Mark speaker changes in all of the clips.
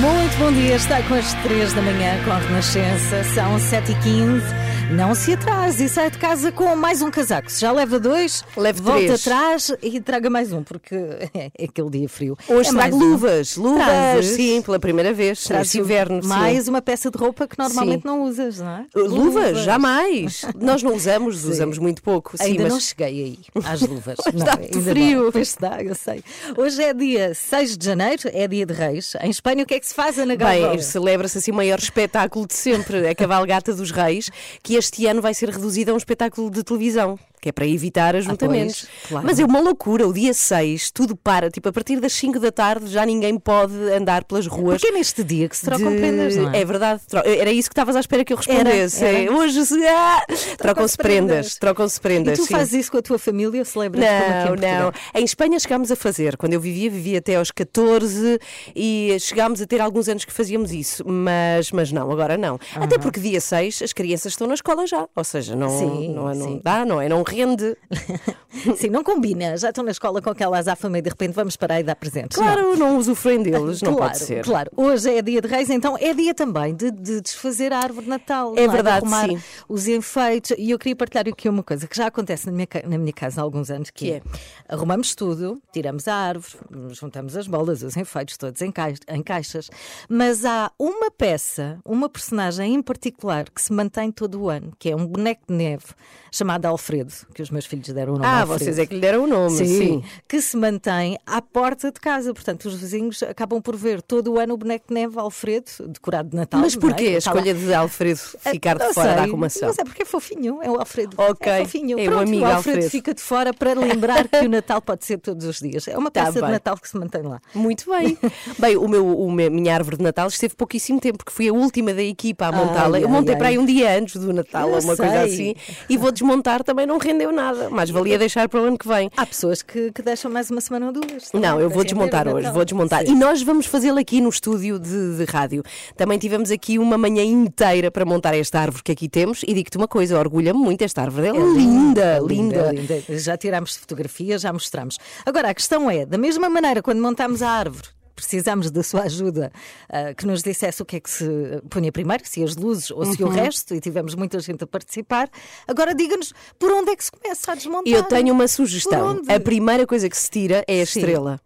Speaker 1: Muito bom dia, está com as 3 da manhã com a Renascença, são 7h15. Não se atrase e sai de casa com mais um casaco. Se já leva dois,
Speaker 2: Leve
Speaker 1: volta
Speaker 2: três.
Speaker 1: atrás e traga mais um, porque é aquele dia frio.
Speaker 2: Hoje
Speaker 1: é
Speaker 2: trago
Speaker 1: mais um.
Speaker 2: luvas, luvas,
Speaker 1: Trazes?
Speaker 2: sim, pela primeira vez,
Speaker 1: Trazes
Speaker 2: neste inverno. sim.
Speaker 1: Mais uma peça de roupa que normalmente
Speaker 2: Sim.
Speaker 1: não usas, não é?
Speaker 2: Luvas, jamais. Nós não usamos,
Speaker 1: Sim.
Speaker 2: usamos muito pouco. Sim,
Speaker 1: Ainda
Speaker 2: mas
Speaker 1: não cheguei aí, às luvas.
Speaker 2: Está muito frio.
Speaker 1: Pois está, eu sei. Hoje é dia 6 de janeiro, é dia de Reis. Em Espanha, o que é que se faz, Ana Galvão?
Speaker 2: Bem, celebra-se assim o maior espetáculo de sempre, a Cavalgata dos Reis, que este ano vai ser reduzido a um espetáculo de televisão. Que é para evitar ajuntamentos.
Speaker 1: Ah, pois, claro.
Speaker 2: Mas é uma loucura, o dia 6, tudo para. Tipo, a partir das 5 da tarde já ninguém pode andar pelas ruas.
Speaker 1: Porque é neste dia que se trocam
Speaker 2: de-
Speaker 1: prendas, não é?
Speaker 2: É verdade, tro- era isso que estavas à espera que eu respondesse.
Speaker 1: Era, era.
Speaker 2: É, Hoje se- ah! trocam-se
Speaker 1: prendas.
Speaker 2: prendas, trocam-se
Speaker 1: E
Speaker 2: prendas.
Speaker 1: tu
Speaker 2: sim.
Speaker 1: fazes isso com a tua família? Celebras como aqui em
Speaker 2: Não,
Speaker 1: Portugal?
Speaker 2: não. Em Espanha chegámos a fazer. Quando eu vivia, vivia até aos 14 e chegámos a ter alguns anos que fazíamos isso. Mas, mas não, agora não. Até porque dia 6 as crianças estão na escola já. Ou seja, não,
Speaker 1: Sim,
Speaker 2: não, não
Speaker 1: sim.
Speaker 2: dá, não é? Não rende.
Speaker 1: Sim, não combina. Já estão na escola com aquela azáfama e de repente vamos parar e dar presentes. Não.
Speaker 2: Claro, não usufruem deles, não
Speaker 1: claro,
Speaker 2: pode ser.
Speaker 1: Claro, hoje é dia de Reis, então é dia também de, de desfazer a árvore de Natal.
Speaker 2: É
Speaker 1: não
Speaker 2: verdade, sim.
Speaker 1: os enfeites. E eu queria partilhar aqui uma coisa que já acontece na minha, na minha casa há alguns anos, que,
Speaker 2: Que
Speaker 1: é arrumamos tudo, tiramos a árvore, juntamos as bolas, os enfeites todos em, cai- em caixas, mas há uma peça, uma personagem em particular que se mantém todo o ano, que é um boneco de neve chamado Alfredo, que os meus filhos deram o nome
Speaker 2: Ah, vocês é que lhe deram o nome, sim.
Speaker 1: que se mantém à porta de casa. Portanto, os vizinhos acabam por ver todo o ano o boneco de neve Alfredo, decorado de Natal.
Speaker 2: Mas
Speaker 1: não é?
Speaker 2: porquê a
Speaker 1: Está lá.
Speaker 2: escolha de Alfredo ficar de
Speaker 1: Não
Speaker 2: fora da
Speaker 1: sei,
Speaker 2: arrumação?
Speaker 1: Mas é porque é fofinho, é o Alfredo.
Speaker 2: Ok,
Speaker 1: É fofinho.
Speaker 2: é o
Speaker 1: Pronto,
Speaker 2: amigo
Speaker 1: o Alfredo,
Speaker 2: Alfredo.
Speaker 1: fica de fora para lembrar que o Natal pode ser todos os dias. É uma
Speaker 2: Tá
Speaker 1: peça de. Natal que se mantém lá.
Speaker 2: Muito bem. bem, o meu, o meu- minha árvore de Natal esteve pouquíssimo tempo, porque fui a última da equipa a montá-la. Eu montei
Speaker 1: ai,
Speaker 2: para aí um dia antes do Natal, ou uma coisa
Speaker 1: sei.
Speaker 2: assim, e vou desmontar também, não rendeu nada. Mas valia deixar para o ano que vem.
Speaker 1: Há pessoas que, que deixam mais uma semana ou duas.
Speaker 2: Não, eu
Speaker 1: para
Speaker 2: vou desmontar
Speaker 1: o
Speaker 2: hoje,
Speaker 1: Natal.
Speaker 2: vou desmontar.
Speaker 1: Sim.
Speaker 2: E nós vamos fazê-lo aqui no estúdio de, de rádio. Também tivemos aqui uma manhã inteira para montar esta árvore que aqui temos. E digo-te uma coisa, orgulha-me muito esta árvore. É, linda,
Speaker 1: É
Speaker 2: linda.
Speaker 1: linda. Já tirámos fotografias, já mostramos. Agora, a questão é, da mesma maneira, quando montamos a árvore, precisamos da sua ajuda, ah, que nos dissesse o que é que se punha primeiro, se as luzes ou
Speaker 2: Uhum.
Speaker 1: se o resto, e tivemos muita gente a participar. Agora, diga-nos, por onde é que se começa a desmontar?
Speaker 2: Eu tenho uma sugestão. A primeira coisa que se tira é a
Speaker 1: Sim.
Speaker 2: estrela.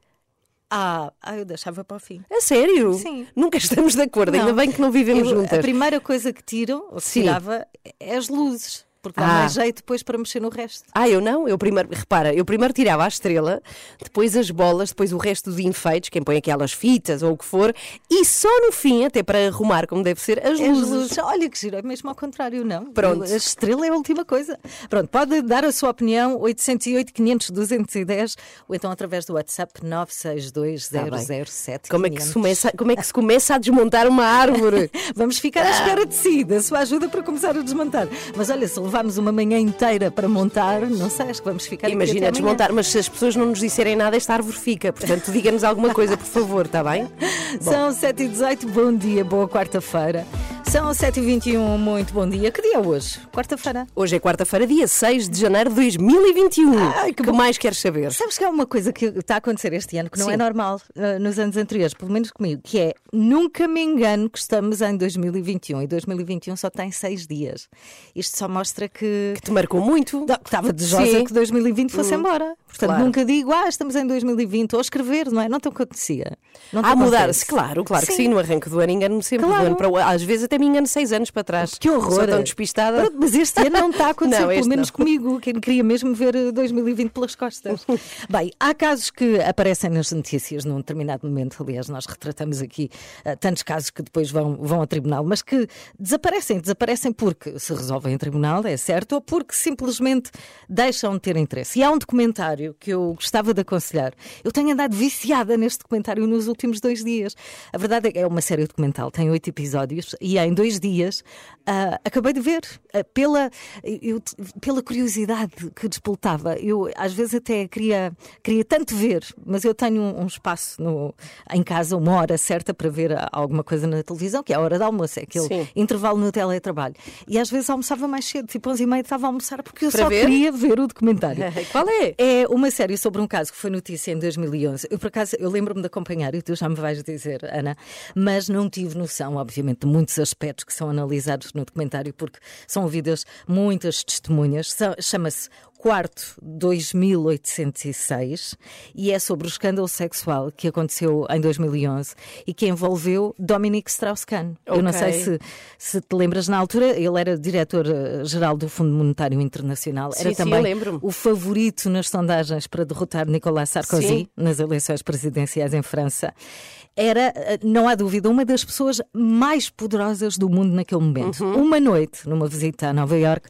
Speaker 1: Ah, ah, eu deixava para o fim.
Speaker 2: A sério?
Speaker 1: Sim.
Speaker 2: Nunca estamos de acordo, ainda
Speaker 1: Não.
Speaker 2: bem que não vivemos
Speaker 1: Eu-
Speaker 2: juntas.
Speaker 1: A primeira coisa que tiro, ou que
Speaker 2: Sim.
Speaker 1: tirava, é as luzes. Porque dá
Speaker 2: Ah.
Speaker 1: mais jeito depois para mexer no resto.
Speaker 2: Ah, eu não, eu primeiro, repara, eu primeiro tirava a estrela, depois as bolas, depois o resto de enfeites, quem põe aquelas fitas ou o que for, e só no fim, até para arrumar como deve ser, as
Speaker 1: As
Speaker 2: luzes.
Speaker 1: luzes. Olha que giro, é mesmo ao contrário, não?
Speaker 2: Pronto.
Speaker 1: A estrela é a última coisa. Pronto, pode dar a sua opinião, 808 500 210, ou então através do WhatsApp 962 007
Speaker 2: Como é, que se começa, como é que se começa a desmontar uma árvore?
Speaker 1: Vamos ficar à espera de si, da sua ajuda para começar a desmontar. Mas olha, se levarmos uma manhã inteira para montar, não sei, acho que vamos ficar aqui
Speaker 2: Imagina desmontar, mas se as pessoas não nos disserem nada, esta árvore fica. Portanto, diga-nos alguma coisa, por favor, está bem?
Speaker 1: São 7 e 18 bom dia, boa quarta-feira. São 7 e 21 muito bom dia. Que dia é hoje? Quarta-feira.
Speaker 2: Hoje é quarta-feira, dia 6 de janeiro de 2021.
Speaker 1: Ai, que
Speaker 2: que mais queres saber?
Speaker 1: Sabes que há uma coisa que está a acontecer este ano que não
Speaker 2: Sim.
Speaker 1: é normal eh, nos anos anteriores, pelo menos comigo, que é nunca me engano que estamos em 2021 e 2021 só tem seis dias. Isto só mostra que.
Speaker 2: Te marcou muito?
Speaker 1: Que Estava desejosa
Speaker 2: Sim.
Speaker 1: que 2020 fosse embora. Portanto,
Speaker 2: claro.
Speaker 1: nunca digo, ah, estamos em 2020, ou escrever, não é? Não te acontecia. Não te
Speaker 2: A mudar-se, claro, claro que sim, no arranque do ano engano-me sempre.
Speaker 1: Claro.
Speaker 2: Do ano para o- às vezes até me engano seis anos para trás.
Speaker 1: Que horror!
Speaker 2: Sou tão despistada.
Speaker 1: Pronto, mas este ano não está a acontecer,
Speaker 2: Não,
Speaker 1: pelo menos
Speaker 2: não.
Speaker 1: comigo, que queria mesmo ver eh, 2020 pelas costas. Bem, há casos que aparecem nas notícias num determinado momento, aliás, nós retratamos aqui eh, tantos casos que depois vão, vão a tribunal, mas que desaparecem, desaparecem porque se resolvem em tribunal, é certo, ou porque simplesmente deixam de ter interesse. E há um documentário que eu gostava de aconselhar. Eu tenho andado viciada neste documentário nos últimos dois dias. A verdade é que é uma série documental, tem oito episódios e em em dois dias, ah, acabei de ver, ah, pela, eu- pela curiosidade que despoltava. Eu às vezes até queria, queria tanto ver, mas eu tenho um, um espaço no, em casa, uma hora certa para ver ah, alguma coisa na televisão, que é a hora de almoço, é aquele
Speaker 2: Sim.
Speaker 1: intervalo no teletrabalho. E às vezes almoçava mais cedo, tipo 11 e meia estava a almoçar, porque eu
Speaker 2: Para
Speaker 1: só
Speaker 2: ver?
Speaker 1: queria ver o documentário.
Speaker 2: Qual é?
Speaker 1: É uma série sobre um caso que foi notícia em 2011. Eu, por acaso, eu lembro-me de acompanhar, e tu já me vais dizer, Ana, mas não tive noção, obviamente, de muitos aspectos que são analisados no documentário, porque são ouvidas muitas testemunhas. Chama-se Quarto 2806 e é sobre o escândalo sexual que aconteceu em 2011 e que envolveu Dominique Strauss-Kahn. Eu não sei se, se te lembras, na altura ele era diretor-geral do Fundo Monetário Internacional.
Speaker 2: Sim,
Speaker 1: era
Speaker 2: sim,
Speaker 1: também o favorito nas sondagens para derrotar Nicolas Sarkozy
Speaker 2: Sim.
Speaker 1: nas eleições presidenciais em França. Era, eh, não há dúvida, uma das pessoas mais poderosas do mundo naquele momento.
Speaker 2: Uhum.
Speaker 1: Uma noite, numa visita a Nova York,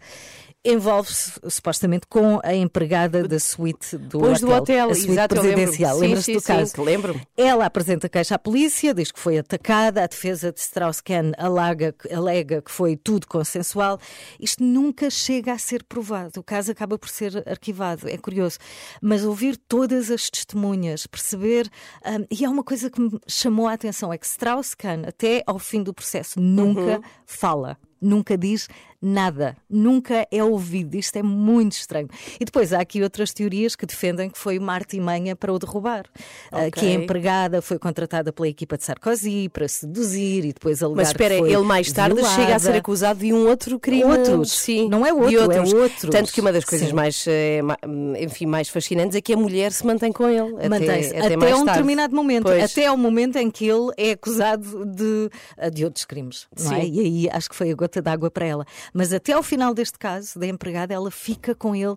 Speaker 1: envolve-se supostamente com a empregada da suíte do
Speaker 2: Pois do hotel,
Speaker 1: a suíte
Speaker 2: exato, lembro.
Speaker 1: presidencial. Lembras-te do
Speaker 2: sim,
Speaker 1: caso?
Speaker 2: lembro-me.
Speaker 1: Ela apresenta queixa à polícia, diz que foi atacada, a defesa de Strauss-Kahn alega, alega que foi tudo consensual. Isto nunca chega a ser provado, o caso acaba por ser arquivado, é curioso. Mas ouvir todas as testemunhas, perceber, hum, e há uma coisa que me chamou a atenção, é que Strauss-Kahn, até ao fim do processo, nunca fala. Nunca diz nada, nunca é ouvido. Isto é muito estranho. E depois há aqui outras teorias que defendem que foi uma artimanha para o derrubar. Ah, que a empregada foi contratada pela equipa de Sarkozy para seduzir e depois alegar
Speaker 2: Mas espera, ele mais tarde
Speaker 1: violada.
Speaker 2: chega a ser acusado de um outro crime.
Speaker 1: Outros.
Speaker 2: Sim,
Speaker 1: Não é outro, é
Speaker 2: outros.
Speaker 1: outros.
Speaker 2: Tanto que uma das coisas
Speaker 1: Sim.
Speaker 2: mais, eh, enfim, mais fascinantes é que a mulher se mantém com ele. até-
Speaker 1: Mantém-se
Speaker 2: até,
Speaker 1: até,
Speaker 2: mais
Speaker 1: um
Speaker 2: tarde.
Speaker 1: determinado momento,
Speaker 2: Pois.
Speaker 1: até ao momento em que ele é acusado de, de outros crimes. É? E aí acho que foi a gota d'água para ela. Mas até ao final deste caso, da empregada, ela fica com ele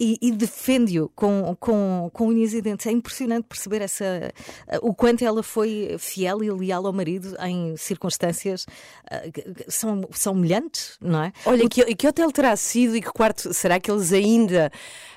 Speaker 1: e, e defende-o com, com, com unhas e dentes. É impressionante perceber essa, o quanto ela foi fiel e leal ao marido em circunstâncias ah, que- são, são humilhantes, não é?
Speaker 2: Olha, que, que hotel terá sido e que quarto será que eles ainda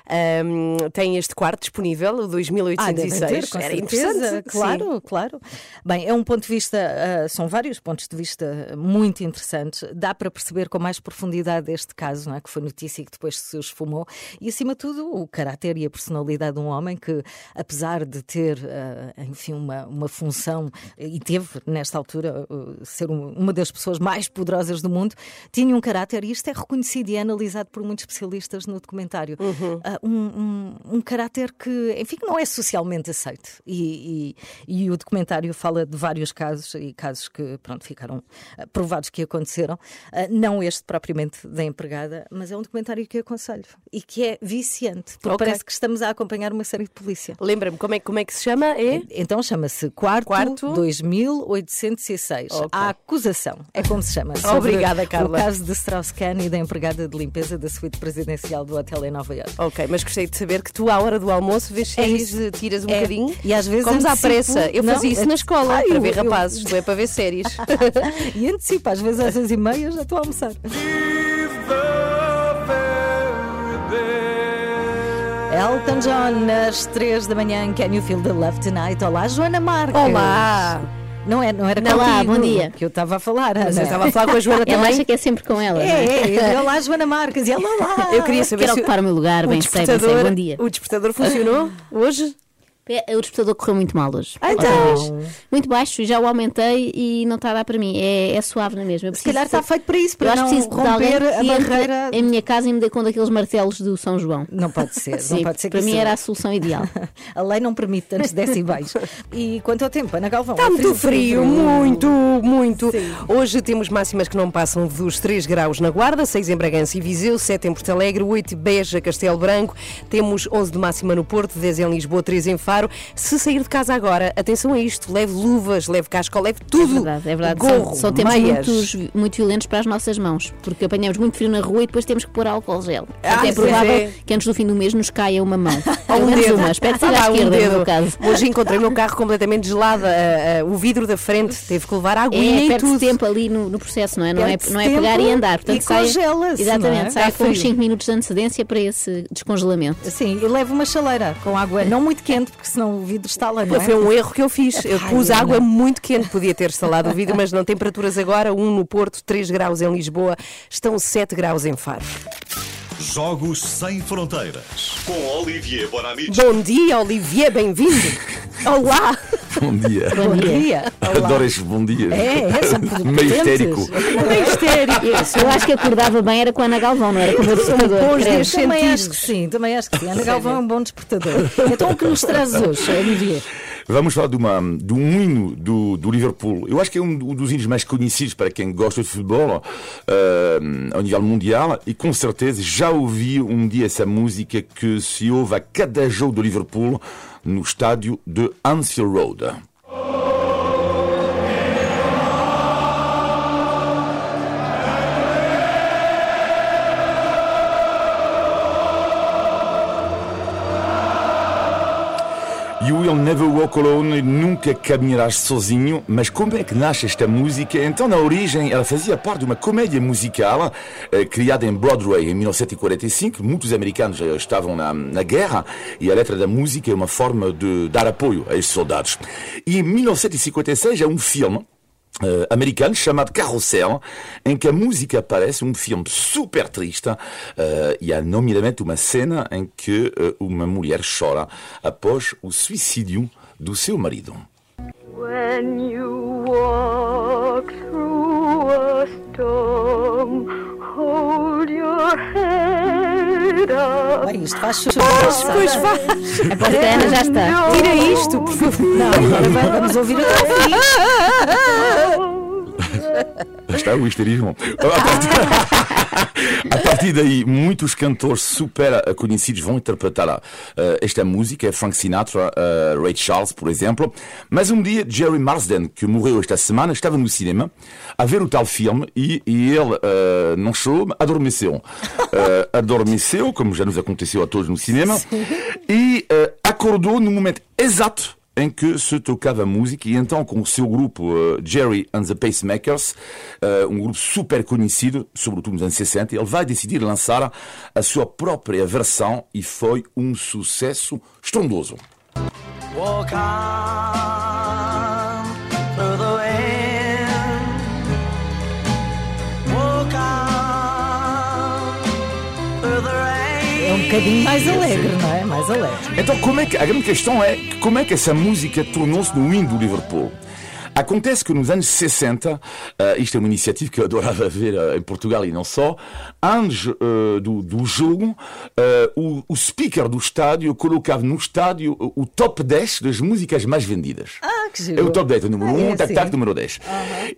Speaker 2: ahm, têm este quarto disponível, o
Speaker 1: Ah, devem
Speaker 2: 2806?
Speaker 1: ter, com
Speaker 2: Era interessante.
Speaker 1: Claro, claro. Bem, é um ponto de vista, ah, são vários pontos de vista muito interessantes. Dá para perceber com mais profundidade este caso, não é? que foi notícia e que depois se esfumou. E, acima de tudo, o caráter e a personalidade de um homem que, apesar de ter, ah, enfim, uma, uma função, e teve, nesta altura, ah, ser um- uma das pessoas mais poderosas do mundo, tinha um caráter, e isto é reconhecido e é analisado por muitos especialistas no documentário. Ah, um, um, um caráter que, enfim, que não é socialmente aceito. E, e- e o documentário fala de vários casos e casos que, pronto, ficaram provados que aconteceram. Não este propriamente da empregada, mas é um documentário que aconselho e que é viciante, porque
Speaker 2: Ok.
Speaker 1: parece que estamos a acompanhar uma série de polícia.
Speaker 2: Lembra-me como é, como é que se chama? É?
Speaker 1: Então chama-se Quarto,
Speaker 2: Quarto?
Speaker 1: 2806.
Speaker 2: Ok.
Speaker 1: A acusação, é como se chama.
Speaker 2: Obrigada, Carla.
Speaker 1: O caso de Strauss-Kahn e da empregada de limpeza da suíte presidencial do hotel em Nova Iorque.
Speaker 2: Ok, mas gostei de saber que tu, à hora do almoço, vês
Speaker 1: É
Speaker 2: séries, eh, tiras um
Speaker 1: É.
Speaker 2: bocadinho.
Speaker 1: E às vezes
Speaker 2: Comes à
Speaker 1: antecipo-
Speaker 2: pressa. Eu
Speaker 1: Não,
Speaker 2: fazia isso na
Speaker 1: é-
Speaker 2: escola,
Speaker 1: Ai,
Speaker 2: para
Speaker 1: eu-
Speaker 2: ver
Speaker 1: eu-
Speaker 2: rapazes, tu é para ver séries.
Speaker 1: E antecipa, às vezes às seis e meia já estou a almoçar. Elton John, às três da manhã, Can You Feel the Love Tonight? Olá, Joana Marques.
Speaker 2: Olá!
Speaker 1: Não, é, não era
Speaker 3: Não. Olá,
Speaker 1: contigo
Speaker 3: bom dia.
Speaker 1: que eu estava a falar, Ana.
Speaker 2: Mas eu estava a falar com a Joana
Speaker 3: Ela
Speaker 2: também.
Speaker 3: acha que é sempre com ela. não
Speaker 1: É,
Speaker 3: é?
Speaker 1: é, olá, Joana Marques. E ela lá.
Speaker 2: Eu queria saber
Speaker 3: Quero
Speaker 2: se
Speaker 3: ocupar o meu lugar,
Speaker 2: o
Speaker 3: bem sei, bem sei. Bom dia.
Speaker 2: o despertador funcionou hoje?
Speaker 3: É, O despertador correu muito mal hoje.
Speaker 2: Ah, então.
Speaker 3: Muito baixo, já o aumentei e não está a dar para mim. É, é suave na mesma. Eu
Speaker 1: Se calhar
Speaker 3: de-
Speaker 1: está feito para isso,
Speaker 3: Eu
Speaker 1: para
Speaker 3: acho
Speaker 1: não
Speaker 3: que preciso
Speaker 1: romper a
Speaker 3: que
Speaker 1: barreira.
Speaker 3: em minha casa e me dê com daqueles martelos do São João.
Speaker 1: Não pode ser, não
Speaker 3: Sim,
Speaker 1: pode ser que
Speaker 3: para mim era a solução ideal.
Speaker 1: A lei não permite tantos decibéis. E quanto ao tempo, Ana Galvão?
Speaker 2: Está
Speaker 1: é
Speaker 2: muito frio, muito, muito. Hoje temos máximas que não passam dos 3 graus na Guarda, 6 em Bragança e Viseu, 7 em Porto Alegre, 8 em Beja, Castelo Branco, temos 11 de máxima no Porto, 10 em Lisboa, 3 em Faro. Se sair de casa agora, atenção a isto, leve luvas, leve casco, leve
Speaker 3: É
Speaker 2: tudo.
Speaker 3: verdade, é verdade.
Speaker 2: Gorro,
Speaker 3: são, são tempos muito, muito violentos para as nossas mãos, porque apanhamos muito frio na rua e depois temos que pôr álcool gel.
Speaker 2: Ah,
Speaker 3: Até é provável
Speaker 2: é.
Speaker 3: que antes do fim do mês nos caia uma mão.
Speaker 2: Ou um dedo.
Speaker 3: uma. Espero que seja
Speaker 2: Ah,
Speaker 3: à
Speaker 2: um
Speaker 3: esquerda, no
Speaker 2: dedo.
Speaker 3: meu caso.
Speaker 2: Hoje encontrei o meu carro completamente gelado, ah, ah, o vidro da frente teve que levar água
Speaker 3: É,
Speaker 2: e
Speaker 3: perde-se
Speaker 2: tudo.
Speaker 3: tempo ali no, no processo, não é? Não é, não é pegar e andar. Portanto,
Speaker 1: e
Speaker 3: saia-
Speaker 1: congela-se,
Speaker 3: Exatamente,
Speaker 1: é? Está
Speaker 3: com uns
Speaker 1: frio.
Speaker 3: 5 minutos de antecedência para esse descongelamento.
Speaker 1: Sim, e leva uma chaleira com água não muito quente, porque senão o vidro está lá, não é?
Speaker 2: Foi um erro que eu fiz. Eu
Speaker 1: Ai,
Speaker 2: pus
Speaker 1: Ana.
Speaker 2: água muito quente, podia ter instalado o vidro, mas não. Temperaturas agora, 1 no Porto, 3 graus em Lisboa, estão 7 graus em Faro.
Speaker 4: Jogos Sem Fronteiras. Com Olivier Bonamici.
Speaker 2: Bom dia, Olivier, bem-vindo. Olá.
Speaker 5: Bom dia.
Speaker 1: Bom dia.
Speaker 5: Adoro estes bom dias.
Speaker 1: É, é, são
Speaker 5: Meio
Speaker 1: potentes.
Speaker 5: histérico.
Speaker 2: Meio histérico.
Speaker 3: Eu acho que acordava bem era com a Ana Galvão, não era com o meu despertador.
Speaker 2: bons dias.
Speaker 1: Também acho que sim, também acho que sim. Ana Galvão é um bom despertador. Então o que nos traz hoje, Olivier?
Speaker 5: Vamos falar de, uma, de um hino do, do Liverpool. Eu acho que é um dos hinos mais conhecidos para quem gosta de futebol eh, ao nível mundial e com certeza já ouvi um dia essa música que se ouve a cada jogo do Liverpool no estádio de Anfield Road. You Will Never Walk Alone, nunca caminharás sozinho. Mas como é que nasce esta música? Então, na origem, ela fazia parte de uma comédia musical eh, criada em Broadway em 1945. Muitos americanos já estavam na, na guerra e a letra da música é uma forma de dar apoio a estes soldados. E em 1956 é um filme eh, americano chamado Carrossel, em que a música aparece, um filme super triste, eh, e há nomeadamente uma cena em que eh, uma mulher chora após o suicídio do seu marido.
Speaker 6: When you walk through a storm, hold your head up.
Speaker 1: Bem, isto faz chover.
Speaker 2: Pois faz.
Speaker 3: Aposto que a Ana já está.
Speaker 2: Tira isto, por favor.
Speaker 1: Não, agora vamos ouvir até ao fim.
Speaker 5: Está o histerismo. A partir, daí, muitos cantores super eh, conhecidos vão interpretar eh, esta música. Frank Sinatra, eh, Ray Charles, por exemplo. Mas um dia, Jerry Marsden, que morreu esta semana, estava no cinema a ver o tal filme e, e ele eh, não chorou, adormeceu. Adormeceu, como já nos aconteceu a todos no cinema, e eh, acordou no momento exato em que se tocava música e então com o seu grupo uh, Jerry and the Pacemakers, uh, um grupo super conhecido, sobretudo nos anos 60, ele vai decidir lançar a sua própria versão e foi um sucesso estrondoso.
Speaker 7: Walk on
Speaker 1: bocadinho mais alegre, não é? Mais alegre.
Speaker 5: Então, como é que, a grande questão é como é que essa música tornou-se no hino do Liverpool? Acontece que nos anos 60, eh, isto é uma iniciativa que eu adorava ver eh, em Portugal e não só, antes eh, do, do jogo, o, o speaker do estádio colocava no estádio o, o top 10 das músicas mais vendidas.
Speaker 1: Ah, que giro.
Speaker 5: É o top 10, o número
Speaker 1: Ah,
Speaker 5: 1,
Speaker 1: é
Speaker 5: um, tac,
Speaker 1: assim.
Speaker 5: tac, número 10.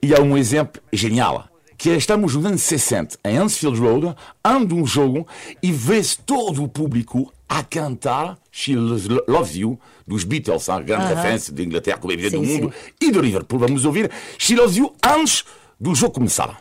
Speaker 5: E há um exemplo genial. Que é, estamos nos anos 60, em Anfield Road, anda um jogo e vê-se todo o público a cantar She Loves You, dos Beatles, a grande referência de Inglaterra, como é evidente, do
Speaker 1: Sim,
Speaker 5: mundo, e do Liverpool. Vamos ouvir She Loves You antes do jogo começar.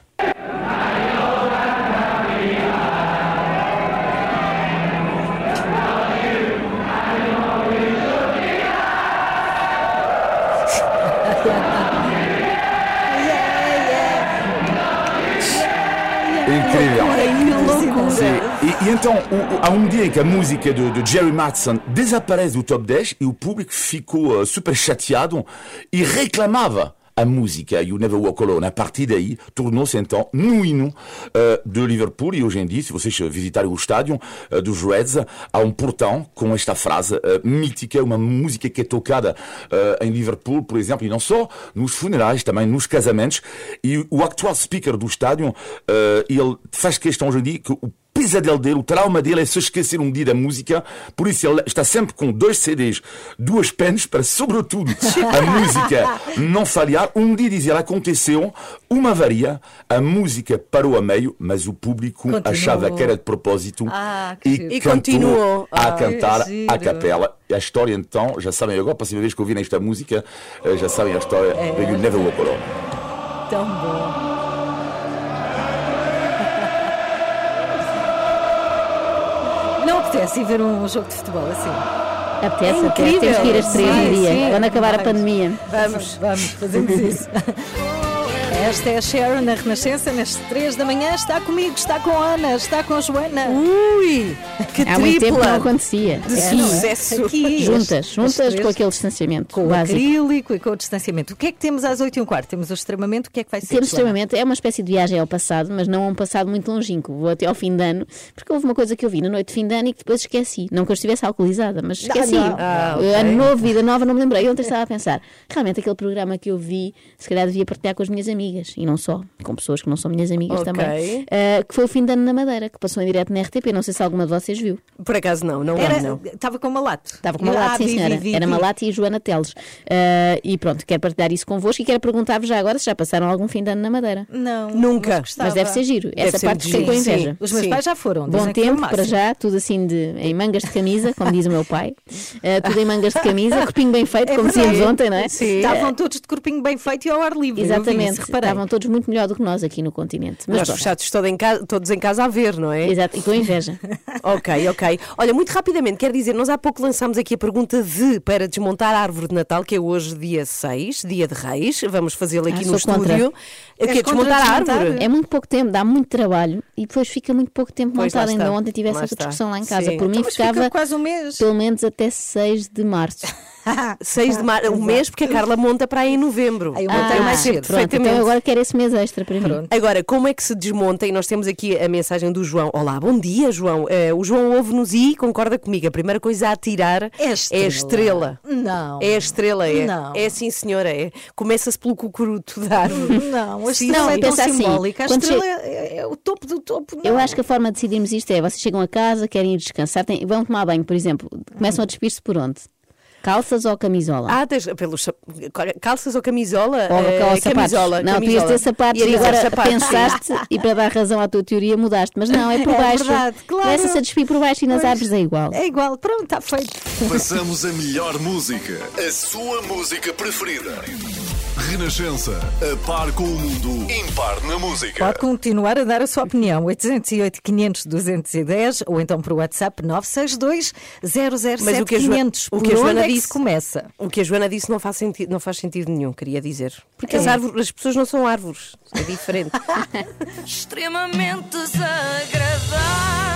Speaker 5: E, então, o- há um dia que a música de, de Jerry Matson desaparece do top 10 e o público ficou uh, super chateado e reclamava a música You Never Walk Alone. A partir daí, tornou-se então no hino uh, de Liverpool e hoje em dia, se vocês visitarem o estádio uh, dos Reds, há um portão com esta frase uh, mítica, uma música que é tocada em Liverpool, por exemplo, e não só, nos funerais, também nos casamentos. E o atual speaker do estádio, ele faz questão hoje em dia que o pesadelo dele, o trauma dele é se esquecer um dia da música, por isso ele está sempre com dois CDs, duas pens para, sobretudo, a música não falhar. Um dia, diz ele, aconteceu uma avaria, a música parou a meio, mas o público
Speaker 1: Continuou.
Speaker 5: achava que era de propósito
Speaker 1: Ah,
Speaker 5: e.
Speaker 2: E continuou.
Speaker 5: a
Speaker 2: Ah,
Speaker 5: cantar a capela. A história, então, já sabem agora, a próxima vez que ouvirem esta música, eh, já sabem a história
Speaker 1: É.
Speaker 5: de You Never Walk Alone.
Speaker 1: Tão bom. Não apetece ir ver um jogo de futebol assim.
Speaker 3: Apetece,
Speaker 2: É
Speaker 3: apetece. Temos que ir às três um dia,
Speaker 2: Sim,
Speaker 3: quando acabar a
Speaker 1: Vamos.
Speaker 3: pandemia.
Speaker 2: Vamos.
Speaker 1: Vamos, fazemos isso. Esta é a Sharon na Renascença, nas 3 da manhã. Está comigo, está com a Ana, está com a Joana.
Speaker 2: Ui, que
Speaker 3: Há muito tempo não acontecia.
Speaker 2: de
Speaker 1: É, não é?
Speaker 2: sucesso.
Speaker 1: Aqui,
Speaker 3: Juntas,
Speaker 1: as- as
Speaker 3: juntas com aquele distanciamento
Speaker 1: Com o
Speaker 3: básico.
Speaker 1: acrílico e com o distanciamento. O que é que temos às 8 e um quarto? Temos o extremamente. O que é que vai ser?
Speaker 3: Temos
Speaker 1: Joana?
Speaker 3: extremamente, é uma espécie de viagem ao passado, mas não a um passado muito longínquo. Vou até ao fim de ano, porque houve uma coisa que eu vi na noite de fim de ano e que depois esqueci. Não que eu estivesse alcoolizada, mas esqueci.
Speaker 1: não.
Speaker 2: Ah, ok.
Speaker 3: Ano novo, vida nova, não me lembrei. Ontem estava a pensar, realmente aquele programa que eu vi, se calhar devia partilhar com as minhas amigas, e não só, com pessoas que não são minhas amigas
Speaker 2: Ok.
Speaker 3: também. Ah, que foi o fim de ano na Madeira, que passou em direto na RTP. Não sei se alguma de vocês viu.
Speaker 2: Por acaso não, não
Speaker 1: Era,
Speaker 2: é, não.
Speaker 1: Estava com Malato.
Speaker 3: Estava com Malato,
Speaker 1: Ah,
Speaker 3: sim
Speaker 1: vi,
Speaker 3: senhora.
Speaker 1: vi, vi,
Speaker 3: Era. Malato e Joana Teles. Ah, e pronto, quero partilhar isso convosco e quero perguntar-vos já agora se já passaram algum fim de ano na Madeira.
Speaker 1: Não,
Speaker 2: Nunca.
Speaker 1: mas.
Speaker 3: Mas deve ser giro.
Speaker 2: Deve
Speaker 3: Essa
Speaker 2: ser
Speaker 3: parte fiquei com inveja.
Speaker 2: sim.
Speaker 1: Os meus
Speaker 2: Sim.
Speaker 1: pais já foram.
Speaker 3: Bom
Speaker 1: o
Speaker 3: tempo para já, tudo assim de, em mangas de camisa, como diz o meu pai. Ah, tudo em mangas de camisa, corpinho bem feito,
Speaker 1: É
Speaker 3: como dizíamos ontem, não é?
Speaker 2: Sim.
Speaker 1: Estavam todos de corpinho bem feito e ao ar livre.
Speaker 3: Exatamente.
Speaker 1: Reparei.
Speaker 3: Estavam todos muito melhor do que nós aqui no continente. Mas
Speaker 2: Nós
Speaker 3: pronto.
Speaker 2: fechados todo em casa- todos em casa a ver, não é?
Speaker 3: Exato, e com inveja.
Speaker 2: Ok, ok. Olha, muito rapidamente, quero dizer, nós há pouco lançámos aqui a pergunta de para desmontar a árvore de Natal, que é hoje dia 6, dia de Reis. Vamos fazê-lo aqui
Speaker 3: Ah,
Speaker 2: no
Speaker 3: sou contra.
Speaker 2: estúdio. O que é desmontar a árvore?
Speaker 3: É muito pouco tempo, dá muito trabalho e depois fica muito pouco tempo
Speaker 2: Pois,
Speaker 3: montado. Ainda ontem tive
Speaker 2: Lá
Speaker 3: essa discussão lá em casa.
Speaker 2: Sim.
Speaker 3: Por mim
Speaker 1: Então, fica
Speaker 3: ficava
Speaker 1: quase um mês.
Speaker 3: pelo menos até 6 de março.
Speaker 2: 6 de março, um mês, porque a Carla monta para aí em novembro.
Speaker 1: Aí eu montei mais cedo.
Speaker 3: pronto,
Speaker 2: perfeitamente.
Speaker 3: então agora quero esse mês extra para mim.
Speaker 1: Pronto.
Speaker 2: Agora, como é que se desmonta? E nós temos aqui a mensagem do João. Olá, bom dia, João. Eh, o João ouve-nos e concorda comigo. A primeira coisa a tirar
Speaker 1: É a estrela.
Speaker 2: a estrela.
Speaker 1: Não.
Speaker 2: É a estrela, é.
Speaker 1: Não.
Speaker 2: É sim, senhora, é. Começa-se pelo cucuruto da árvore.
Speaker 1: Não, a estrela
Speaker 3: não,
Speaker 1: é tão
Speaker 3: assim,
Speaker 1: simbólica. A
Speaker 3: quando
Speaker 1: estrela é, é o topo do topo.
Speaker 3: Eu
Speaker 1: não.
Speaker 3: acho que a forma de decidirmos isto é: vocês chegam a casa, querem ir descansar, têm- vão tomar banho, por exemplo, começam a despir-se por onde? Calças ou camisola?
Speaker 2: Ah, tens, pelos calças ou camisola?
Speaker 3: Ou,
Speaker 2: Eh,
Speaker 3: ou
Speaker 2: camisola.
Speaker 3: não, tu ias
Speaker 2: camisola.
Speaker 3: ter sapatos e
Speaker 2: dizer
Speaker 3: agora
Speaker 2: sapatos, sim.
Speaker 3: pensaste e para dar razão à tua teoria mudaste. Mas não, é por
Speaker 1: É
Speaker 3: baixo.
Speaker 1: verdade, claro.
Speaker 3: Começa-se a despir por baixo e nas
Speaker 1: Pois.
Speaker 3: árvores é igual.
Speaker 1: É igual, pronto, está feito.
Speaker 4: Passamos a melhor música, a sua música preferida. Renascença, a par com o mundo, impar na música.
Speaker 1: Pode continuar a dar a sua opinião. 808 500 210 ou então por WhatsApp 962 007
Speaker 2: Mas o que a Jo-
Speaker 1: 500.
Speaker 2: o que a Joana
Speaker 1: é
Speaker 2: disse-
Speaker 1: se começa?
Speaker 2: O que a Joana disse não faz sentido, não faz sentido nenhum, queria dizer. Porque as, árvores, as pessoas não são árvores. É diferente.
Speaker 7: extremamente desagradável.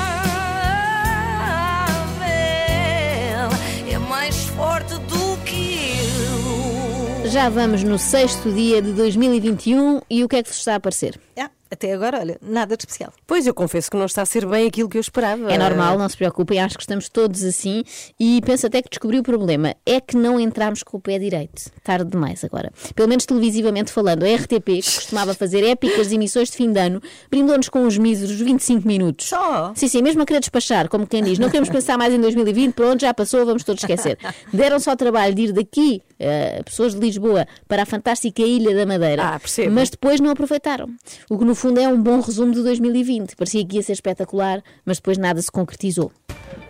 Speaker 3: Já vamos no sexto dia de 2021 e o que é que vos está a parecer?
Speaker 1: Ah, até agora, olha, nada de especial.
Speaker 2: pois eu confesso que não está a ser bem aquilo que eu esperava.
Speaker 3: É normal, não se preocupem, acho que estamos todos assim e penso até que descobri o problema. É que não entramos com o pé direito. Tarde demais agora. Pelo menos televisivamente falando, a RTP, que costumava fazer épicas emissões de fim de ano, brindou-nos com uns míseros 25 minutos.
Speaker 1: Só?
Speaker 3: Sim, sim, mesmo a querer despachar, como quem diz, não queremos pensar mais em 2020, pronto, já passou, vamos todos esquecer. Deram só o trabalho de ir daqui, eh, pessoas de Lisboa, para a fantástica Ilha da Madeira.
Speaker 2: Ah, percebo.
Speaker 3: Mas depois não aproveitaram. O que no fundo é um bom resumo de 2020. Parecia que ia ser espetacular, mas depois nada se concretizou.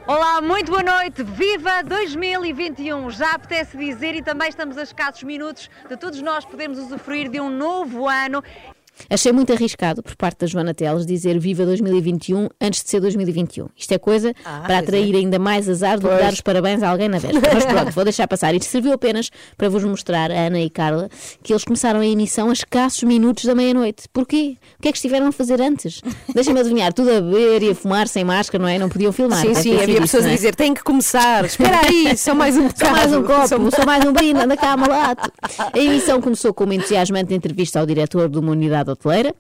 Speaker 8: Olá, muito boa noite. Viva 2021! Já apetece dizer e também estamos a escassos minutos de todos nós podermos usufruir de um novo ano.
Speaker 3: Achei muito arriscado por parte da Joana Teles dizer viva 2021 antes de ser 2021. Isto é coisa
Speaker 1: Ah,
Speaker 3: para atrair ainda mais azar do que dar os parabéns a alguém na véspera. Mas pronto, vou deixar passar. Isto serviu apenas para vos mostrar, a Ana e Carla, que eles começaram a emissão a escassos minutos da meia-noite. Porquê? O que é que estiveram a fazer antes? Deixem-me adivinhar, tudo a beber e a fumar sem máscara, não é? Não podiam filmar.
Speaker 2: Sim, sim, havia pessoas a
Speaker 3: é?
Speaker 2: dizer: tem que começar, espera aí, só mais um
Speaker 3: Só mais um
Speaker 2: bocado.
Speaker 3: copo, só mais um brinde, anda cá, malato. A emissão começou com uma entusiasmante entrevista ao diretor de uma unidade hoteleira,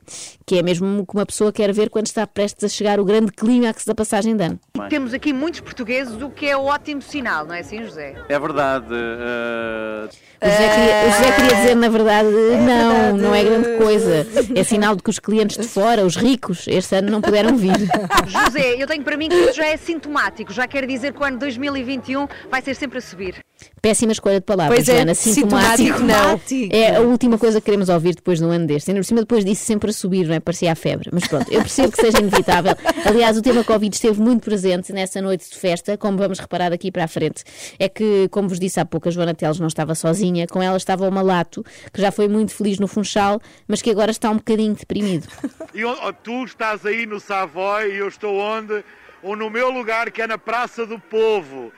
Speaker 3: que é mesmo o que uma pessoa quer ver quando está prestes a chegar o grande clímax da passagem de ano.
Speaker 8: Temos aqui muitos portugueses, o que é ótimo sinal, não é assim, José?
Speaker 9: É verdade. eh,
Speaker 3: O José, queria, o José queria dizer, na verdade, não,
Speaker 1: verdade.
Speaker 3: não é grande coisa. É sinal de que os clientes de fora, os ricos, este ano não puderam vir.
Speaker 8: José, eu tenho para mim que isso já é sintomático, já quer dizer que o ano 2021 vai ser sempre a subir.
Speaker 3: Péssima escolha de palavras,
Speaker 2: Pois é,
Speaker 3: Joana.
Speaker 2: sintomático, não.
Speaker 3: É a última coisa que queremos ouvir depois de um ano deste. Ainda por cima, depois disso, sempre a subir, não é? Parecia a febre. Mas pronto, eu percebo que seja inevitável. Aliás, o tema Covid esteve muito presente nessa noite de festa, como vamos reparar daqui para a frente. É que, como vos disse há pouco, a Joana Teles não estava sozinha. Com ela estava o Malato, que já foi muito feliz no Funchal, mas que agora está um bocadinho deprimido.
Speaker 9: E tu estás aí no Savoy e eu estou onde? Ou no meu lugar, que é na Praça do Povo.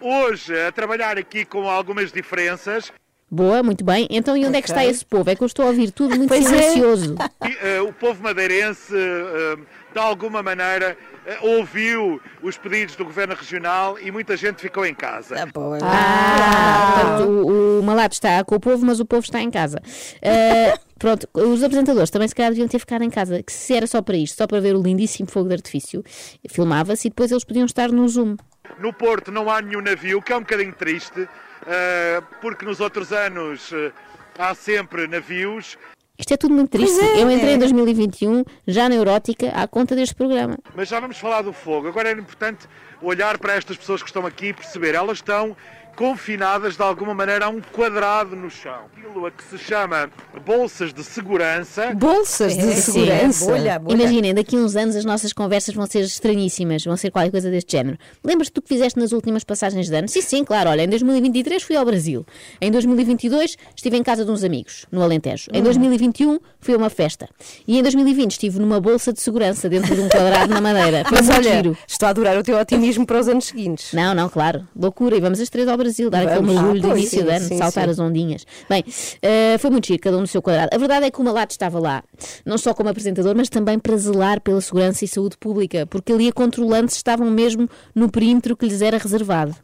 Speaker 9: Hoje, a trabalhar aqui com algumas diferenças.
Speaker 3: Boa, muito bem. Então, e onde é que está esse povo? É que eu estou a ouvir tudo muito
Speaker 2: Pois é.
Speaker 3: silencioso.
Speaker 9: E, eh, o povo madeirense, eh, de alguma maneira, eh, ouviu os pedidos do Governo Regional e muita gente ficou em casa.
Speaker 3: Ah, portanto, o, o malato está com o povo, mas o povo está em casa. Ah, pronto, os apresentadores também se calhar deviam ter ficado em casa, que se era só para isto, só para ver o lindíssimo fogo de artifício, filmava-se e depois eles podiam estar no Zoom.
Speaker 9: No Porto não há nenhum navio, que é um bocadinho triste, eh, porque nos outros anos eh, há sempre navios.
Speaker 3: Isto é tudo muito triste.
Speaker 9: É,
Speaker 3: Eu entrei
Speaker 9: é.
Speaker 3: em 2021 já neurótica à conta deste programa.
Speaker 9: Mas já vamos falar do fogo. Agora era importante olhar para estas pessoas que estão aqui e perceber. Elas estão confinadas de alguma maneira a um quadrado no chão. Aquilo a que se chama bolsas de segurança.
Speaker 2: Bolsas de
Speaker 3: Sim.
Speaker 2: segurança.
Speaker 3: Imaginem, daqui a uns anos as nossas conversas vão ser estranhíssimas, vão ser qualquer coisa deste género. Lembras-te do que fizeste nas últimas passagens de ano? Sim, sim, claro. Olha, em 2023 fui ao Brasil. Em 2022 estive em casa de uns amigos, no Alentejo. Em
Speaker 2: Hum.
Speaker 3: 2021 fui a uma festa. E em 2020 estive numa bolsa de segurança dentro de um quadrado na Madeira. Foi
Speaker 2: Mas olha,
Speaker 3: giro.
Speaker 2: estou a adorar o teu otimismo para os anos seguintes.
Speaker 3: Não, não, claro. Loucura. E vamos as três ao Brasil, dar aquele mergulho
Speaker 2: Ah,
Speaker 3: do
Speaker 2: pois,
Speaker 3: início
Speaker 2: sim,
Speaker 3: de ano,
Speaker 2: sim,
Speaker 3: saltar
Speaker 2: sim.
Speaker 3: as ondinhas. Bem, eh, foi muito giro, cada um no seu quadrado. A verdade é que o Malato estava lá, não só como apresentador, mas também para zelar pela segurança e saúde pública, porque ali a controlantes estavam mesmo no perímetro que lhes era reservado.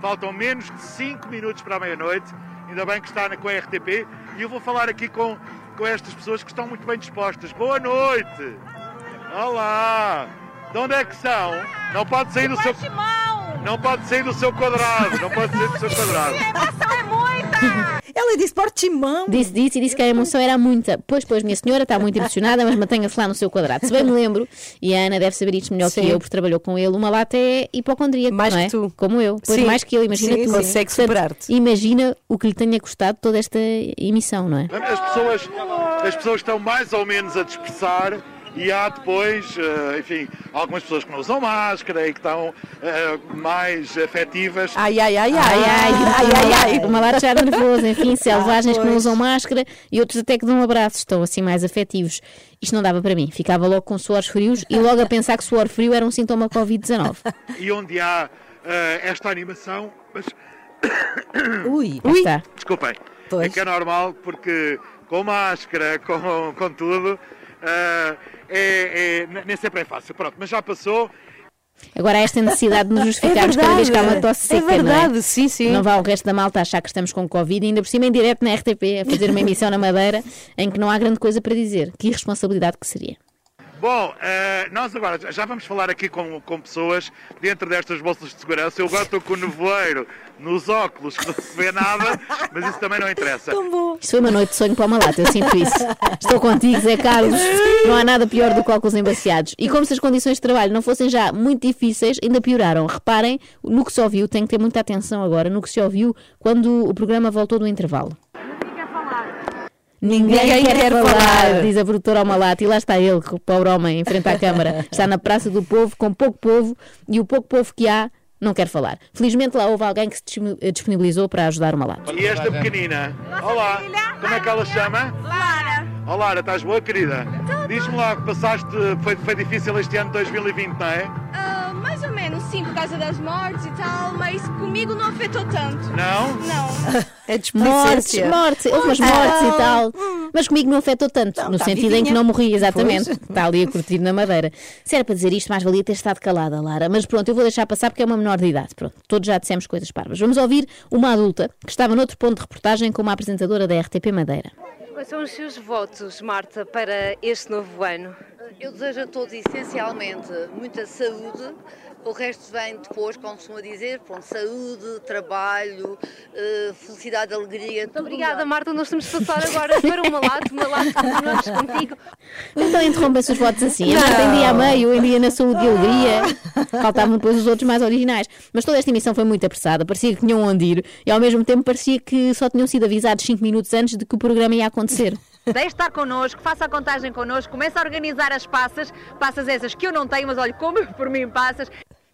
Speaker 9: Faltam menos de 5 minutos para a meia-noite. Ainda bem que está na, com a RTP. E eu vou falar aqui com, com estas pessoas que estão muito bem dispostas. Boa noite! Olá! De onde é que são? Não pode sair do seu. Não pode sair do seu quadrado. Não pode sair do seu quadrado.
Speaker 1: Ela disse Portimão.
Speaker 3: Disse, disse e disse que a emoção era muita. Pois, pois, minha senhora está muito impressionada, mas mantenha-se lá no seu quadrado. Se bem me lembro, e a Ana deve saber isto melhor
Speaker 2: Sim.
Speaker 3: que eu, porque trabalhou com ele, uma lata é hipocondríaco,
Speaker 2: Mais
Speaker 3: não
Speaker 2: que
Speaker 3: é?
Speaker 2: tu.
Speaker 3: Como eu. Pois
Speaker 2: Sim.
Speaker 3: mais que eu, imagina
Speaker 2: Sim,
Speaker 3: tu.
Speaker 2: consegue superar-te.
Speaker 3: Imagina o que lhe tenha custado toda esta emissão, não é?
Speaker 9: As pessoas, as pessoas estão mais ou menos a dispersar e há depois, eh, enfim, algumas pessoas que não usam máscara e que estão eh, mais afetivas.
Speaker 2: Ai, ai, ai, ai,
Speaker 3: Ai, ai, ai, ai, ai. Uma lata já nervoso, enfim, selvagens que não usam máscara e outros até que dão um abraço, estão assim mais afetivos. Isto não dava para mim, ficava logo com suores frios e logo a pensar que suor frio era um sintoma Covid-19.
Speaker 9: E onde há eh, esta animação, mas
Speaker 1: Ui,
Speaker 3: Aí está.
Speaker 9: Desculpem.
Speaker 1: Pois.
Speaker 9: É que é normal porque com máscara, com, com tudo, eh, é, é- nem sempre é fácil. Pronto, mas já passou.
Speaker 3: Agora esta necessidade de nos justificarmos cada vez que há uma tosse
Speaker 2: É
Speaker 3: seca, não
Speaker 2: verdade,
Speaker 3: é?
Speaker 2: sim, sim.
Speaker 3: Não vá o resto da malta achar que estamos com Covid e ainda por cima em direto na RTP a fazer uma emissão na Madeira em que não há grande coisa para dizer. Que irresponsabilidade que seria.
Speaker 9: Bom, eh, nós agora já vamos falar aqui com, com pessoas dentro destas bolsas de segurança. Eu agora estou com o nevoeiro nos óculos, que não se vê nada, mas isso também não interessa.
Speaker 3: Isto foi uma noite de sonho para uma lata, eu sinto isso. Estou contigo, Zé Carlos. Não há nada pior do que óculos embaciados. E como se as condições de trabalho não fossem já muito difíceis, ainda pioraram. Reparem no que se ouviu, tem que ter muita atenção agora, no que se ouviu quando o programa voltou do intervalo. Ninguém,
Speaker 2: Ninguém
Speaker 3: quer,
Speaker 2: quer
Speaker 3: falar,
Speaker 2: falar.
Speaker 3: diz a produtora ao malato. E lá está ele, o pobre homem, em frente à câmara. Está na Praça do Povo, com pouco povo, e o pouco povo que há não quer falar. Felizmente lá houve alguém que se dispo- disponibilizou para ajudar o malato.
Speaker 9: E esta pequenina? Olá, como é que ela se chama?
Speaker 6: Lara.
Speaker 9: Olá, Lara, estás boa, querida? Diz-me lá que passaste, foi, foi difícil este ano de 2020, não é?
Speaker 6: Ah, mais ou sim, por causa das mortes e tal, mas comigo não afetou tanto.
Speaker 9: Não?
Speaker 6: Não.
Speaker 2: É
Speaker 3: Mortes, mortes, houve umas mortes e tal. Mas comigo não afetou tanto, no
Speaker 1: tá
Speaker 3: sentido em que não morri, exatamente. Está ali a curtir na madeira. Se era para dizer isto, mais valia ter estado calada, Lara. Mas pronto, eu vou deixar passar porque é uma menor de idade. Pronto, todos já dissemos coisas parvas. Vamos ouvir uma adulta que estava noutro ponto de reportagem com uma apresentadora da RTP Madeira.
Speaker 10: Quais são os seus votos, Marta, para este novo ano?
Speaker 11: Eu desejo a todos essencialmente muita saúde, o resto vem depois, como costuma dizer, pronto, saúde, trabalho, eh, felicidade, alegria.
Speaker 10: Muito obrigada, Marta. Nós temos de passar agora para uma lata, uma lata continuamos contigo.
Speaker 3: Então interrompem-se os votos assim. Em dia a meio, em dia na saúde e alegria. Faltavam depois os outros mais originais. Mas toda esta emissão foi muito apressada. Parecia que tinham onde ir e ao mesmo tempo parecia que só tinham sido avisados 5 minutos antes de que o programa ia acontecer.
Speaker 8: Deixe estar connosco, faça a contagem connosco, comece a organizar as passas, passas essas que eu não tenho, mas olha, como por mim passas.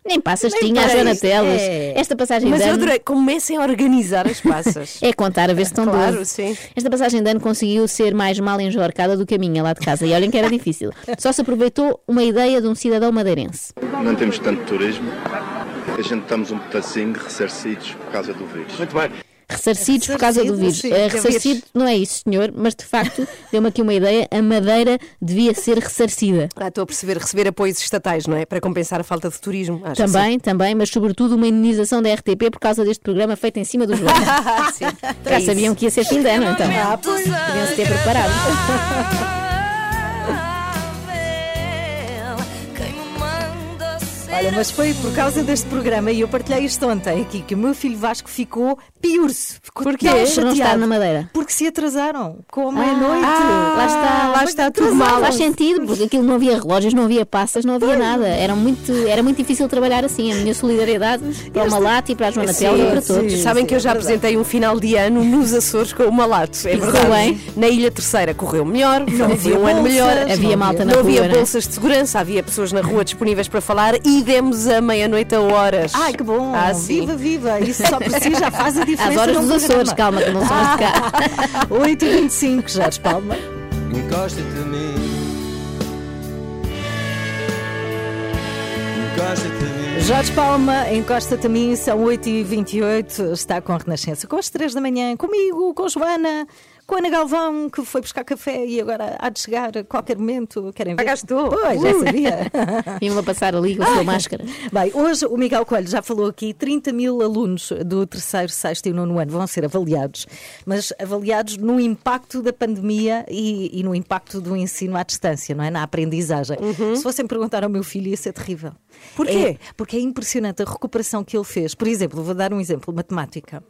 Speaker 3: Nem passas
Speaker 2: Nem
Speaker 3: tinha a Joana
Speaker 2: isso.
Speaker 3: Teles.
Speaker 2: É.
Speaker 3: Esta passagem
Speaker 2: Mas
Speaker 3: de
Speaker 2: eu
Speaker 3: ano...
Speaker 2: adorei. Comecem a organizar as passas.
Speaker 3: É contar a ver se estão
Speaker 2: Claro,
Speaker 3: 12.
Speaker 2: sim.
Speaker 3: Esta passagem de ano conseguiu ser mais mal enjorcada do que a minha lá de casa. E olhem que era difícil. Só se aproveitou uma ideia de um cidadão madeirense.
Speaker 12: Não temos tanto turismo. A gente estamos um pedacinho ressarcidos por causa do vírus.
Speaker 9: Muito bem.
Speaker 3: Ressarcidos por causa do vírus.
Speaker 1: Sim, que
Speaker 3: ressarcido não é isso, senhor, mas de facto deu-me aqui uma ideia. A madeira devia ser ressarcida.
Speaker 2: Ah, estou a perceber, receber apoios estatais, não é? Para compensar a falta de turismo. Acho que
Speaker 3: Também, também, mas sobretudo uma indenização da RTP por causa deste programa feito em cima dos
Speaker 2: sim.
Speaker 3: Já
Speaker 2: É isso.
Speaker 3: sabiam que ia ser fim de ano, então.
Speaker 1: Ah, pois.
Speaker 3: Podiam-se ter preparado.
Speaker 1: Olha, mas foi por causa deste programa e eu partilhei isto ontem aqui que o meu filho Vasco ficou piurso. Ficou
Speaker 3: Porquê?
Speaker 1: tão
Speaker 3: não estar na Madeira?
Speaker 1: Porque se atrasaram com a meia-noite.
Speaker 3: Ah, lá está,
Speaker 2: lá está tudo mal.
Speaker 3: Faz sentido, porque aquilo não havia relógios, não havia passas, não havia nada. Era muito, era muito difícil trabalhar assim. A minha solidariedade para o Malato e para a Joana
Speaker 1: Sim,
Speaker 3: Telma e para
Speaker 1: sim.
Speaker 3: todos.
Speaker 2: Sabem que eu já apresentei um final de ano nos Açores com o Malato, é verdade.
Speaker 3: bem?
Speaker 2: Na Ilha Terceira correu melhor,
Speaker 1: Não havia
Speaker 2: um ano
Speaker 1: bolsas,
Speaker 2: melhor.
Speaker 1: não
Speaker 3: Havia malta na
Speaker 2: não
Speaker 3: rua,
Speaker 2: havia
Speaker 3: não é?
Speaker 2: bolsas de segurança, havia pessoas na rua disponíveis para falar e demos a meia-noite a horas.
Speaker 1: Ai, que bom!
Speaker 2: Ah, sim.
Speaker 1: viva, viva! Isso só por si já faz a diferença.
Speaker 3: Às horas dos
Speaker 1: programa.
Speaker 3: Açores, calma, que não são as de cá.
Speaker 1: 8h25, Jorge Palma.
Speaker 12: Encosta-te a mim. Encosta-te a mim.
Speaker 1: Jorge Palma, encosta-te a mim, são 8h28, está com a Renascença. Com as 3 da manhã, comigo, com Joana, com a Ana Galvão, que foi buscar café e agora há de chegar a qualquer momento. Querem ver?
Speaker 2: cá estou.
Speaker 1: Pois, já sabia.
Speaker 3: Vinham a passar ali com a sua máscara.
Speaker 1: Bem, hoje o Miguel Coelho já falou aqui, 30 mil alunos do terceiro, sexto e nono ano vão ser avaliados, mas avaliados no impacto da pandemia e, e no impacto do ensino à distância, não é? Na aprendizagem. Se fossem perguntar ao meu filho, ia ser terrível.
Speaker 2: Porquê?
Speaker 1: É, porque é impressionante a recuperação que ele fez. Por exemplo, vou dar um exemplo, matemática,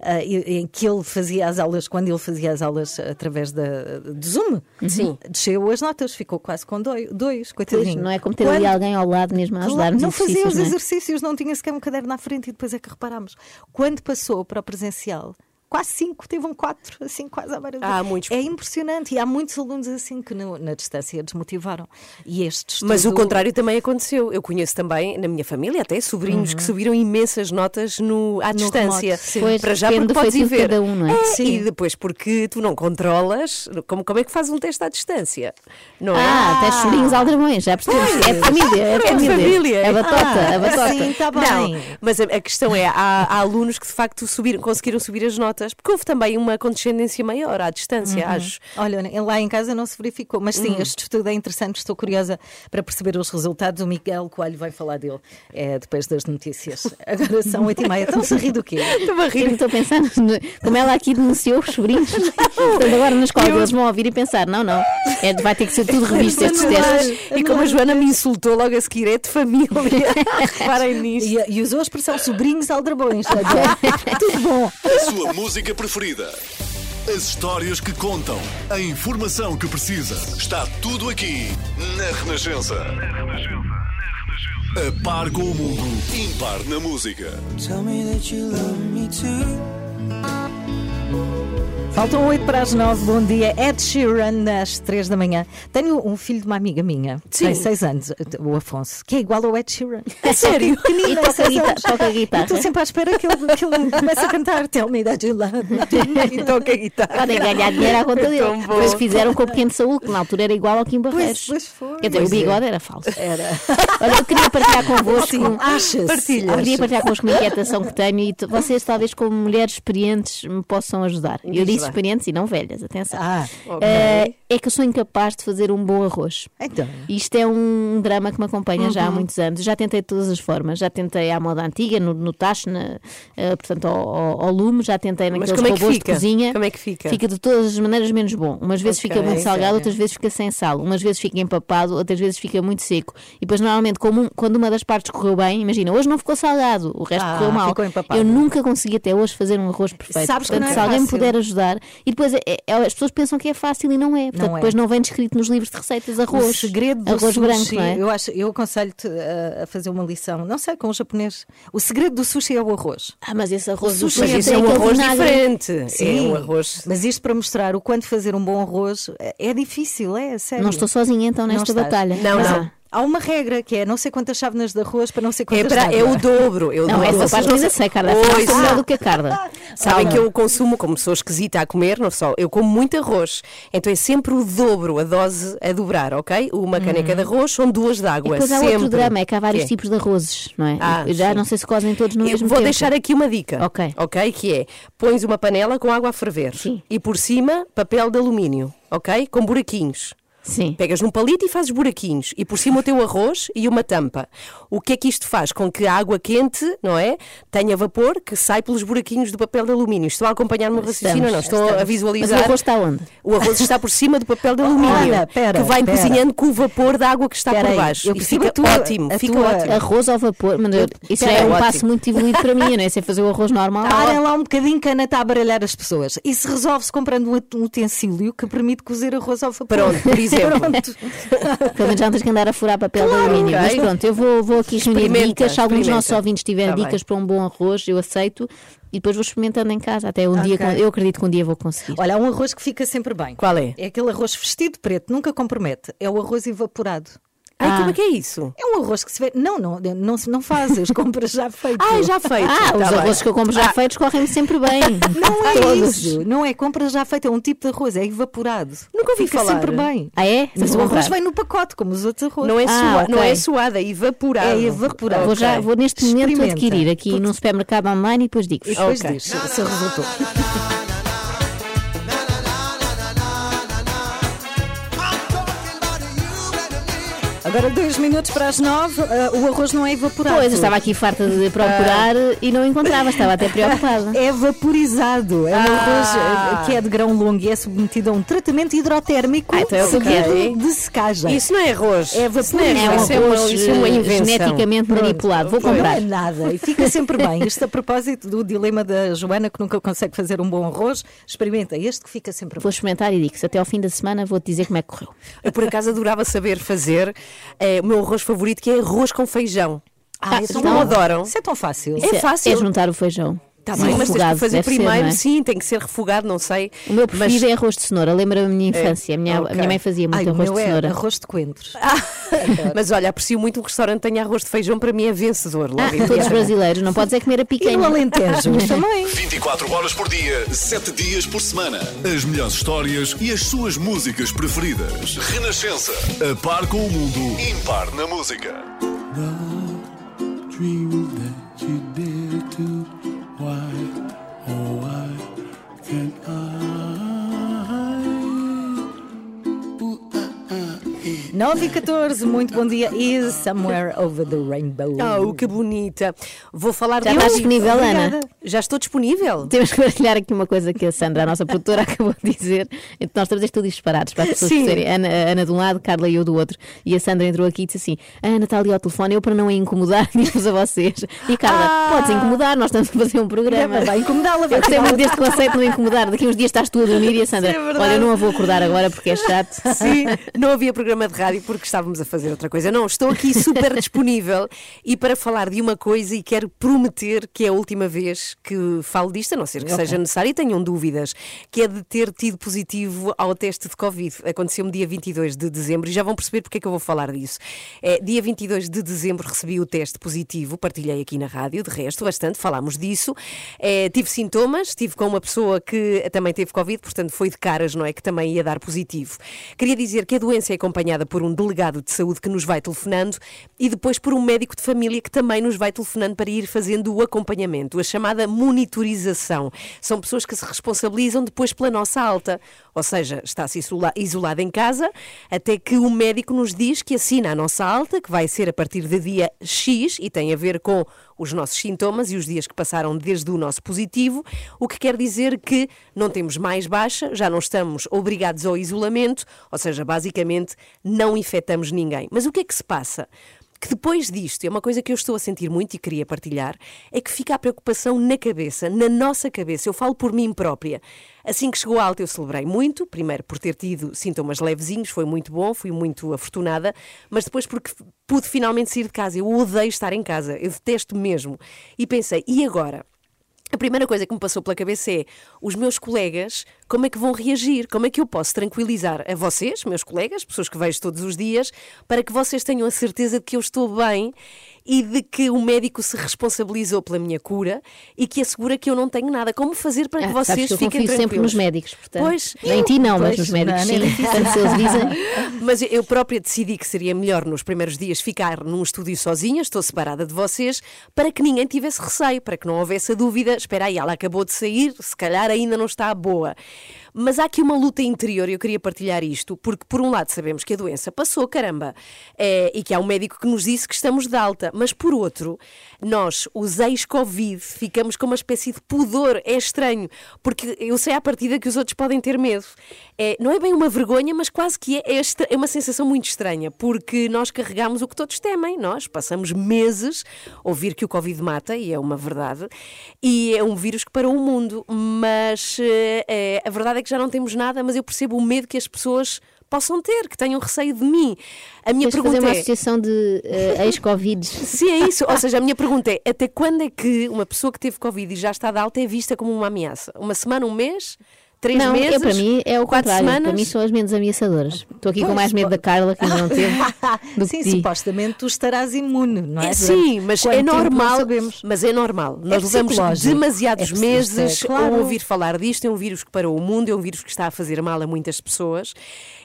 Speaker 1: ah, em em que ele fazia as aulas, quando ele fazia as aulas através da, de Zoom,
Speaker 2: Sim.
Speaker 1: desceu as notas, ficou quase com dois, dois
Speaker 3: Pois,
Speaker 1: coitadinho.
Speaker 3: não é como ter ali
Speaker 1: Quando-
Speaker 3: alguém ao lado mesmo a ajudar
Speaker 1: não fazia os
Speaker 3: exercícios, não é?
Speaker 1: exercícios, não tinha sequer um caderno na frente e depois é que reparámos. Quando passou para o presencial, quase cinco, teve um quatro, assim, quase à beira do-
Speaker 2: Há muitos.
Speaker 1: É impressionante e há muitos alunos assim que no- na distância desmotivaram. E este
Speaker 2: Mas o
Speaker 1: estudo-
Speaker 2: contrário também aconteceu. Eu conheço também, na minha família, até sobrinhos que subiram imensas notas no, à distância.
Speaker 1: remoto, sim.
Speaker 3: Pois,
Speaker 2: Para já porque podes ir ver.
Speaker 3: cada um, não é?
Speaker 1: Sim.
Speaker 2: E depois porque tu não controlas, como, como é que faz um teste à distância? Não é?
Speaker 3: Ah, até chorinhos aldrabões, já percebemos. É família, é de
Speaker 2: É
Speaker 3: família.
Speaker 2: família.
Speaker 3: A batota,
Speaker 1: Ah,
Speaker 3: a batota.
Speaker 1: sim, está bem.
Speaker 2: Não, mas a, a questão é, há, há alunos que de facto subiram, conseguiram subir as notas, porque houve também uma condescendência maior à distância, acho.
Speaker 1: Olha, lá em casa não se verificou, mas sim, este estudo é interessante, estou curiosa para perceber os resultados. O Miguel Coelho vai falar dele é, depois das notícias. Agora são 8 e meia, estão-se a rir do quê?
Speaker 2: Estou a rir.
Speaker 3: Eu Estou pensando, como ela aqui denunciou os sobrinhos, portanto, agora na escola eles vão ouvir e pensar: não, não, é, vai ter que ser tudo revisto estes testes.
Speaker 2: E como a Joana me insultou logo a seguir, é de família. Reparem nisto.
Speaker 1: E, e usou a expressão sobrinhos aldrabões. dizer, Tudo bom.
Speaker 4: A sua música preferida. As histórias que contam. A informação que precisa. Está tudo aqui na Renascença. A par com o mundo, impar na música.
Speaker 12: Tell me that you love me too.
Speaker 1: Faltam 8 para as 9, bom dia. Ed Sheeran, às 3 da manhã. Tenho um filho de uma amiga minha, tem 6 anos, o Afonso, que é igual ao Ed Sheeran. É sério?
Speaker 3: E toca, guita- toca guitarra.
Speaker 1: Estou sempre à espera que ele, que ele comece a cantar Tell me that you love me.
Speaker 2: E toca a guitarra.
Speaker 3: Podem ganhar dinheiro à conta
Speaker 2: É
Speaker 3: dele. Depois fizeram com o pequeno Saúl, que na altura era igual ao Kim Barreiros.
Speaker 1: pois foi.
Speaker 3: Quer dizer,
Speaker 1: Pois
Speaker 3: o
Speaker 1: é.
Speaker 3: bigode era falso.
Speaker 1: Era.
Speaker 3: Olha, eu queria partilhar convosco.
Speaker 1: Sim, achas?
Speaker 2: Partilha.
Speaker 3: Queria partilhar convosco uma inquietação que tenho e vocês, talvez, como mulheres experientes, me possam ajudar. Eu disse
Speaker 2: lá.
Speaker 3: experientes e não velhas, atenção.
Speaker 1: Ah,
Speaker 3: Eh, é que eu sou incapaz de fazer um bom arroz.
Speaker 1: então.
Speaker 3: Isto é um drama que me acompanha já há
Speaker 2: Uhum.
Speaker 3: muitos anos. Já tentei de todas as formas. Já tentei à moda antiga, no, no tacho, na, eh, portanto, ao, ao- ao lume. Já tentei naqueles
Speaker 2: é que
Speaker 3: robôs
Speaker 2: fica?
Speaker 3: de cozinha.
Speaker 2: Como é que fica?
Speaker 3: Fica de todas as maneiras menos bom. Umas vezes
Speaker 2: Ok,
Speaker 3: fica muito salgado,
Speaker 1: sério.
Speaker 3: outras vezes fica sem sal. Umas vezes fica empapado, outras vezes fica muito seco. E depois, normalmente, um- quando uma das partes correu bem, imagina, hoje não ficou salgado, o resto
Speaker 1: Ah,
Speaker 3: correu mal.
Speaker 1: ficou empapado.
Speaker 3: Eu nunca consegui até hoje fazer um arroz perfeito.
Speaker 1: Sabes que
Speaker 3: Portanto,
Speaker 1: não é
Speaker 3: se alguém me puder ajudar. E depois é- é- as pessoas pensam que é fácil e não é. Portanto,
Speaker 1: Não é.
Speaker 3: depois não vem descrito nos livros de receitas arroz.
Speaker 1: O segredo do
Speaker 3: arroz
Speaker 1: sushi,
Speaker 3: branco, não é?
Speaker 1: eu, acho, eu aconselho-te a, fazer uma lição, não sei, com o japonês. O segredo do sushi é o arroz.
Speaker 3: Ah, mas esse arroz
Speaker 1: O
Speaker 3: do
Speaker 1: sushi
Speaker 2: Mas
Speaker 3: tem
Speaker 2: é um arroz
Speaker 3: vinagre.
Speaker 2: diferente. É um arroz.
Speaker 1: Mas isto para mostrar o quanto fazer um bom arroz é é difícil, é sério.
Speaker 3: Não estou sozinha então
Speaker 1: Não
Speaker 3: nesta
Speaker 1: estás.
Speaker 3: batalha.
Speaker 2: Não,
Speaker 3: Mas,
Speaker 2: não.
Speaker 1: Há uma regra que é não sei quantas chávenas de arroz para não sei
Speaker 2: É,
Speaker 1: quantas
Speaker 2: para,
Speaker 1: de
Speaker 2: é o dobro. É o
Speaker 3: Não,
Speaker 2: dobro.
Speaker 3: essa parte eu ainda sei, Carla.
Speaker 2: Pois.
Speaker 3: Melhor do que a Carla.
Speaker 2: Sabem que eu consumo, como sou esquisita a comer, não só, eu como muito arroz. Então é sempre o dobro, a dose a dobrar, ok? Uma caneca de arroz são duas de
Speaker 3: E
Speaker 2: água.
Speaker 3: depois há
Speaker 2: sempre.
Speaker 3: outro drama, é que há vários tipos de arrozes, não é?
Speaker 2: Ah,
Speaker 3: Eu já
Speaker 2: sim.
Speaker 3: não sei se cozem todos no
Speaker 2: Eu
Speaker 3: mesmo
Speaker 2: vou
Speaker 3: tempo.
Speaker 2: deixar aqui uma dica.
Speaker 3: Ok.
Speaker 2: Ok? Que é: pões uma panela com água a ferver.
Speaker 3: Sim.
Speaker 2: E por cima, papel de alumínio. Ok? Com buraquinhos.
Speaker 3: Sim.
Speaker 2: Pegas num palito e fazes buraquinhos. E por cima o teu arroz e uma tampa. O que é que isto faz? Com que a água quente, não é? Tenha vapor que sai pelos buraquinhos do papel de alumínio. Estão a acompanhar o meu raciocínio? Não, estão a
Speaker 3: estamos.
Speaker 2: visualizar.
Speaker 3: Mas o arroz está onde?
Speaker 2: O arroz está por cima do papel de alumínio.
Speaker 1: Olha, pera,
Speaker 2: que vai
Speaker 1: pera.
Speaker 2: cozinhando com o vapor da água que está
Speaker 1: Pera
Speaker 2: por
Speaker 1: aí,
Speaker 2: baixo.
Speaker 1: eu
Speaker 2: E fica
Speaker 1: a tua-
Speaker 2: ótimo.
Speaker 1: a
Speaker 2: Fica
Speaker 1: tua-
Speaker 2: ótimo.
Speaker 3: Arroz ao vapor, mas eu- isso
Speaker 2: Espera,
Speaker 3: é um
Speaker 2: ótimo.
Speaker 3: passo muito evoluído para mim, não é? Sei fazer o arroz normal.
Speaker 1: Parem lá um bocadinho que a Ana está a baralhar as pessoas. Isso resolve-se comprando um ut- um utensílio que permite cozer arroz ao vapor.
Speaker 2: Pronto, por exemplo.
Speaker 1: Pronto.
Speaker 3: Pelo menos já não tens que andar a furar papel de alumínio.
Speaker 2: ok.
Speaker 3: Mas pronto, eu vou, vou aqui
Speaker 2: Experimenta,
Speaker 3: dicas. Se algum dos nossos ouvintes tiver
Speaker 2: Tá bem.
Speaker 3: dicas para um bom arroz, eu aceito. E depois vou experimentando em casa. Até um dia,
Speaker 1: Ok.
Speaker 3: eu acredito que um dia vou conseguir.
Speaker 1: Olha, há um arroz que fica sempre bem.
Speaker 2: Qual é?
Speaker 1: É aquele arroz vestido preto, nunca compromete. É o arroz evaporado.
Speaker 2: Ai,
Speaker 3: Ah.
Speaker 2: como é que é isso?
Speaker 1: É um arroz que se vê. Não, não, não, não faz, as compras já feitas.
Speaker 2: Ah, já feito.
Speaker 3: Ah,
Speaker 2: Tá
Speaker 3: os
Speaker 2: bem.
Speaker 3: arrozes que eu compro já feitos correm-me sempre bem.
Speaker 1: Não é
Speaker 3: Todos.
Speaker 1: isso, não é compra já feita, é um tipo de arroz, é evaporado.
Speaker 2: Nunca ouvi
Speaker 1: Fica
Speaker 2: falar.
Speaker 1: sempre bem.
Speaker 3: Ah, é?
Speaker 1: Mas o arroz
Speaker 3: comprar.
Speaker 1: vem no pacote, como os outros arrozes.
Speaker 2: Não é,
Speaker 3: Ah,
Speaker 2: sua, não é suada, é evaporado.
Speaker 1: É evaporado.
Speaker 3: Vou, já, vou neste momento
Speaker 1: Experimenta.
Speaker 3: adquirir aqui num supermercado online e depois digo.
Speaker 1: E depois
Speaker 2: Ok.
Speaker 1: diz se resultou. Agora dois minutos para as nove, ah, o arroz não é evaporado.
Speaker 3: Pois, eu estava aqui farta de procurar e não encontrava, estava até preocupada.
Speaker 1: É vaporizado. É um
Speaker 2: Ah.
Speaker 1: arroz ah, que é de grão longo e é submetido a um tratamento hidrotérmico
Speaker 3: Ah, então é o que eu
Speaker 1: seguido de secagem.
Speaker 2: Isso não é arroz.
Speaker 1: É
Speaker 2: Isso não
Speaker 1: vaporizado.
Speaker 3: É um
Speaker 2: Isso é
Speaker 3: arroz
Speaker 2: isso é uma
Speaker 3: eh,
Speaker 2: invenção.
Speaker 3: geneticamente manipulado. Vou
Speaker 1: Não
Speaker 3: comprar.
Speaker 1: é nada. E fica sempre bem. Isto a propósito do dilema da Joana, que nunca consegue fazer um bom arroz. Experimenta este que fica sempre
Speaker 3: Vou
Speaker 1: bem.
Speaker 3: experimentar e digo-se até ao fim da semana vou-te dizer como é que correu.
Speaker 2: Eu por acaso adorava saber fazer eh, o meu arroz favorito, que é arroz com feijão.
Speaker 1: Ah,
Speaker 2: Vocês
Speaker 1: então-
Speaker 2: não adoram?
Speaker 1: Isso é tão fácil.
Speaker 2: É fácil.
Speaker 3: É juntar o feijão.
Speaker 2: Tá
Speaker 3: Sim,
Speaker 2: bem, mas tens
Speaker 3: refogado,
Speaker 2: que fazer
Speaker 3: ser,
Speaker 2: primeiro,
Speaker 3: não é?
Speaker 2: sim, tem que ser refogado, não sei.
Speaker 3: O meu preferido
Speaker 2: Mas-
Speaker 3: é arroz de cenoura. Lembra-me a minha infância. A, minha,
Speaker 2: ok.
Speaker 3: a minha mãe fazia muito
Speaker 1: Ai, o
Speaker 3: arroz
Speaker 1: meu
Speaker 3: de
Speaker 1: é
Speaker 3: cenoura.
Speaker 1: arroz de coentros.
Speaker 2: Mas olha, aprecio muito um restaurante que tenha arroz de feijão, para mim é vencedor. Logo
Speaker 3: Ah, todos brasileiros. Não podes é comer a
Speaker 1: E
Speaker 3: picanha.
Speaker 1: no Alentejo também.
Speaker 4: 24 horas por dia, 7 dias por semana. As melhores histórias e as suas músicas preferidas. Renascença. A par com o mundo. Impar na música.
Speaker 12: dream that you dare to. Eh.
Speaker 1: 9 e 14, muito bom dia. Is Somewhere Over the Rainbow.
Speaker 2: Oh, que bonita. Vou falar
Speaker 3: Já
Speaker 2: de
Speaker 3: estás disponível. Ana?
Speaker 2: Já estou disponível.
Speaker 3: Temos que partilhar aqui uma coisa que a Sandra, a nossa produtora, acabou de dizer. Então, nós estamos tudo disparados para as pessoas perceberem. Ana, a Ana de um lado, Carla e eu do outro. E a Sandra entrou aqui e disse assim: A Ana está ali ao telefone, eu para não a incomodar, diz-vos a vocês. E Carla,
Speaker 2: Ah.
Speaker 3: podes incomodar, nós estamos a fazer um programa.
Speaker 1: Vai incomodá-la, vai
Speaker 3: Eu gostei muito deste conceito de não incomodar. Daqui uns dias estás tu a dormir e a Sandra,
Speaker 2: Sim, é
Speaker 3: olha, eu não a vou acordar agora porque é chato.
Speaker 2: Sim, não havia programa de rádio porque estávamos a fazer outra coisa. Não, estou aqui super disponível e para falar de uma coisa e quero prometer que é a última vez que falo disto, a não ser que seja necessário e tenham dúvidas, que é de ter tido positivo ao teste de Covid. Aconteceu-me dia 22 de dezembro e já vão perceber porque é que eu vou falar disso. É, dia 22 de dezembro recebi o teste positivo, partilhei aqui na rádio, de resto, bastante, falámos disso. É, tive sintomas, estive com uma pessoa que também teve Covid, portanto foi de caras, não é? Que também ia dar positivo. Queria dizer que a doença é acompanhada por um delegado de saúde que nos vai telefonando e depois por um médico de família que também nos vai telefonando para ir fazendo o acompanhamento, a chamada monitorização. São pessoas que se responsabilizam depois pela nossa alta, ou seja, está-se isola- isolado em casa até que o médico nos diz que assina a nossa alta, que vai ser a partir do dia X e tem a ver com os nossos sintomas e os dias que passaram desde o nosso positivo, o que quer dizer que não temos mais baixa, já não estamos obrigados ao isolamento, ou seja, basicamente não infectamos ninguém. Mas o que é que se passa? Que depois disto, é uma coisa que eu estou a sentir muito e queria partilhar, é que fica a preocupação na cabeça, na nossa cabeça. Eu falo por mim própria. Assim que chegou a alta, eu celebrei muito, primeiro por ter tido sintomas levezinhos, foi muito bom, fui muito afortunada, mas depois porque pude finalmente sair de casa. Eu odeio estar em casa, eu detesto mesmo. E pensei, e agora? A primeira coisa que me passou pela cabeça é os meus colegas como é que vão reagir, como é que eu posso tranquilizar a vocês, meus colegas, pessoas que vejo todos os dias, para que vocês tenham a certeza de que eu estou bem e de que o médico se responsabilizou pela minha cura e que assegura que eu não tenho nada. Como fazer para que
Speaker 3: Ah,
Speaker 2: vocês
Speaker 3: que eu
Speaker 2: fiquem tranquilos?
Speaker 3: sempre nos médicos, portanto.
Speaker 2: Pois,
Speaker 3: Nem ti não, mas
Speaker 2: Pois,
Speaker 3: nos médicos
Speaker 2: não,
Speaker 3: sim. Portanto, se eles dizem.
Speaker 2: Mas eu própria decidi que seria melhor nos primeiros dias ficar num estúdio sozinha, estou separada de vocês, para que ninguém tivesse receio, para que não houvesse a dúvida, espera aí, ela acabou de sair, se calhar ainda não está boa. Mas há aqui uma luta interior e eu queria partilhar isto, porque por um lado sabemos que a doença passou, caramba, é, e que há um médico que nos disse que estamos de alta, mas por outro, nós, os ex-Covid, ficamos com uma espécie de pudor, é estranho, porque eu sei à partida que os outros podem ter medo. É, não é bem uma vergonha, mas quase que é, é, estra- é uma sensação muito estranha, porque nós carregamos o que todos temem, nós passamos meses a ouvir que o Covid mata, e é uma verdade, e é um vírus que parou o mundo, mas eh, a verdade é que já não temos nada, mas eu percebo o medo que as pessoas possam ter, que tenham receio de mim. A minha
Speaker 3: Tens
Speaker 2: pergunta
Speaker 3: fazer uma
Speaker 2: é...
Speaker 3: associação de eh, ex-Covids.
Speaker 2: Sim, é isso. Ou seja, a minha pergunta é: até quando é que uma pessoa que teve Covid e já está de alta é vista como uma ameaça? Uma semana, um mês? Três
Speaker 3: não,
Speaker 2: meses?
Speaker 3: é, para mim é o
Speaker 2: quatro
Speaker 3: contrário.
Speaker 2: semanas?
Speaker 3: Para mim são as menos ameaçadoras. Estou aqui com
Speaker 1: Pois,
Speaker 3: mais medo da Carla, que ainda não teve.
Speaker 1: Sim, supostamente tu estarás imune, não é?
Speaker 2: É, sim, mas
Speaker 1: Quanto
Speaker 2: é
Speaker 1: não
Speaker 2: normal. Mas é normal. Nós levamos demasiados
Speaker 1: É
Speaker 2: meses
Speaker 1: é, claro.
Speaker 2: a ouvir falar disto. É um vírus que parou o mundo, é um vírus que está a fazer mal a muitas pessoas.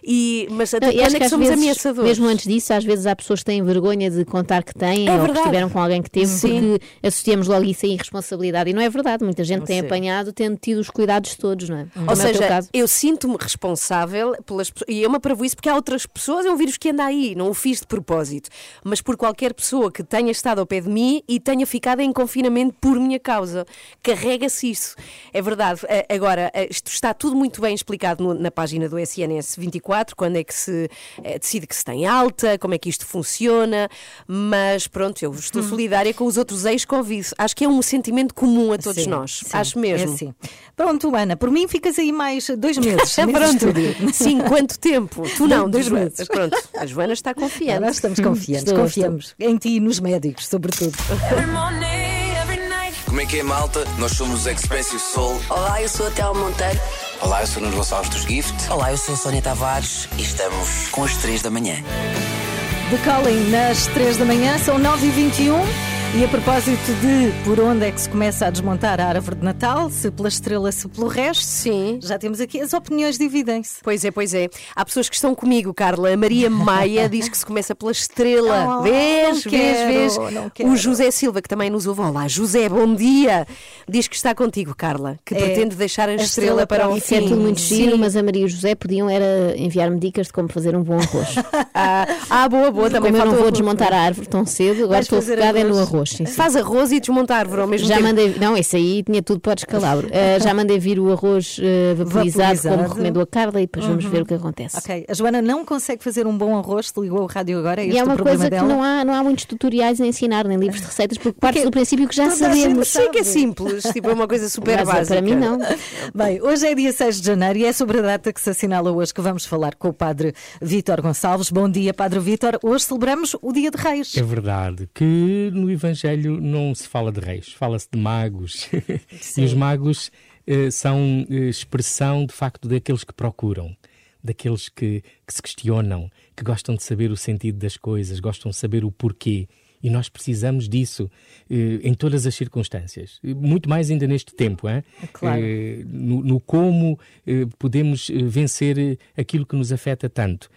Speaker 2: E, mas até
Speaker 3: Não,
Speaker 2: quando é
Speaker 3: que
Speaker 2: que
Speaker 3: às
Speaker 2: somos
Speaker 3: vezes,
Speaker 2: ameaçadores?
Speaker 3: mesmo antes disso, às vezes há pessoas que têm vergonha de contar que têm
Speaker 2: É
Speaker 3: ou que
Speaker 2: verdade.
Speaker 3: estiveram com alguém que teve,
Speaker 2: Sim.
Speaker 3: porque associamos logo isso a irresponsabilidade. E não é verdade. Muita gente tem apanhado tendo tido os cuidados todos, não é?
Speaker 2: Ou
Speaker 3: é
Speaker 2: seja,
Speaker 3: caso.
Speaker 2: eu sinto-me responsável pelas pessoas, e é uma isso porque há outras pessoas, é um vírus que anda aí, não o fiz de propósito, mas por qualquer pessoa que tenha estado ao pé de mim e tenha ficado em confinamento por minha causa. Carrega-se isso. É verdade. Agora, isto está tudo muito bem explicado na página do SNS 24, quando é que se eh, decide que se tem alta, como é que isto funciona, mas pronto, eu estou solidária com os outros ex-Covid. Acho que é um sentimento comum a todos
Speaker 1: Sim,
Speaker 2: nós.
Speaker 1: sim,
Speaker 2: Acho mesmo.
Speaker 1: É assim. Pronto, Ana, por mim ficas aí mais dois meses.
Speaker 2: Pronto. Sim, quanto tempo? Tu não,
Speaker 1: Dois
Speaker 2: Joana.
Speaker 1: meses.
Speaker 2: Pronto, a Joana está confiante.
Speaker 1: Nós estamos confiantes,
Speaker 3: Estou,
Speaker 1: confiamos em ti e nos médicos, sobretudo.
Speaker 13: Como é que é, malta? Nós somos os Expressive Soul.
Speaker 14: Olá, eu sou a Thelma Monteiro.
Speaker 13: Olá, eu sou o Nuno Gonçalves dos Gift.
Speaker 14: Olá, eu sou a Sónia Tavares e estamos com as 3 da manhã.
Speaker 1: The Calling nas 3 da manhã, são 9h21. E a propósito de por onde é que se começa a desmontar a árvore de Natal, se pela estrela, se pelo resto,
Speaker 2: Sim.
Speaker 1: já temos aqui as opiniões dividem-se.
Speaker 2: Pois é, pois é. Há pessoas que estão comigo, Carla. A Maria Maia diz que se começa pela estrela.
Speaker 1: Oh,
Speaker 2: vês,
Speaker 1: não
Speaker 2: vês,
Speaker 1: quero,
Speaker 2: vês.
Speaker 1: não quero.
Speaker 2: O José Silva, que também nos ouve. Olá, José, bom dia. Diz que está contigo, Carla, que
Speaker 1: É,
Speaker 2: pretende deixar a,
Speaker 1: a
Speaker 2: estrela,
Speaker 1: estrela
Speaker 2: para o
Speaker 3: Isso é
Speaker 2: fim.
Speaker 3: tudo muito giro,
Speaker 2: Sim.
Speaker 3: mas a Maria e o José podiam era enviar-me dicas de como fazer um bom arroz.
Speaker 2: Ah, ah, boa, boa. Também
Speaker 3: como eu não vou
Speaker 2: arroz.
Speaker 3: desmontar a árvore tão cedo, agora
Speaker 1: Vais
Speaker 3: estou focada é no
Speaker 1: arroz?
Speaker 3: Arroz. sim, sim.
Speaker 2: Faz arroz e desmontar a árvore ao mesmo
Speaker 3: Já
Speaker 2: tempo.
Speaker 3: mandei, não, esse aí tinha tudo para o descalabro. Eh, já mandei vir o arroz eh, vaporizado, como
Speaker 1: Vaporizado.
Speaker 3: recomendou a Carla, e depois vamos
Speaker 2: Uhum.
Speaker 3: ver o que acontece.
Speaker 1: Ok, a Joana não consegue fazer um bom arroz, te ligou o rádio agora, é
Speaker 3: E
Speaker 1: este
Speaker 3: é
Speaker 1: o
Speaker 3: uma
Speaker 1: problema
Speaker 3: coisa
Speaker 1: dela.
Speaker 3: que não há, não há muitos tutoriais a ensinar, nem livros de receitas, porque partes do princípio que já sabemos.
Speaker 2: Sei que é simples, tipo, é uma coisa super
Speaker 3: Mas, eh,
Speaker 2: básica.
Speaker 3: Para mim, não.
Speaker 1: Bem, hoje é dia 6 de janeiro e é sobre a data que se assinala hoje que vamos falar com o Padre Vítor Gonçalves. Bom dia, Padre Vítor. Hoje celebramos o Dia de Reis.
Speaker 15: É verdade que no Evangelho não se fala de reis, fala-se de magos. e os magos eh, são eh, expressão, de facto, daqueles que procuram, daqueles que, que se questionam, que gostam de saber o sentido das coisas, gostam de saber o porquê. E nós precisamos disso eh, em todas as circunstâncias. Muito mais ainda neste tempo, hein?
Speaker 1: Claro.
Speaker 15: Eh, no, no como eh, podemos eh, vencer eh, aquilo que nos afeta tanto.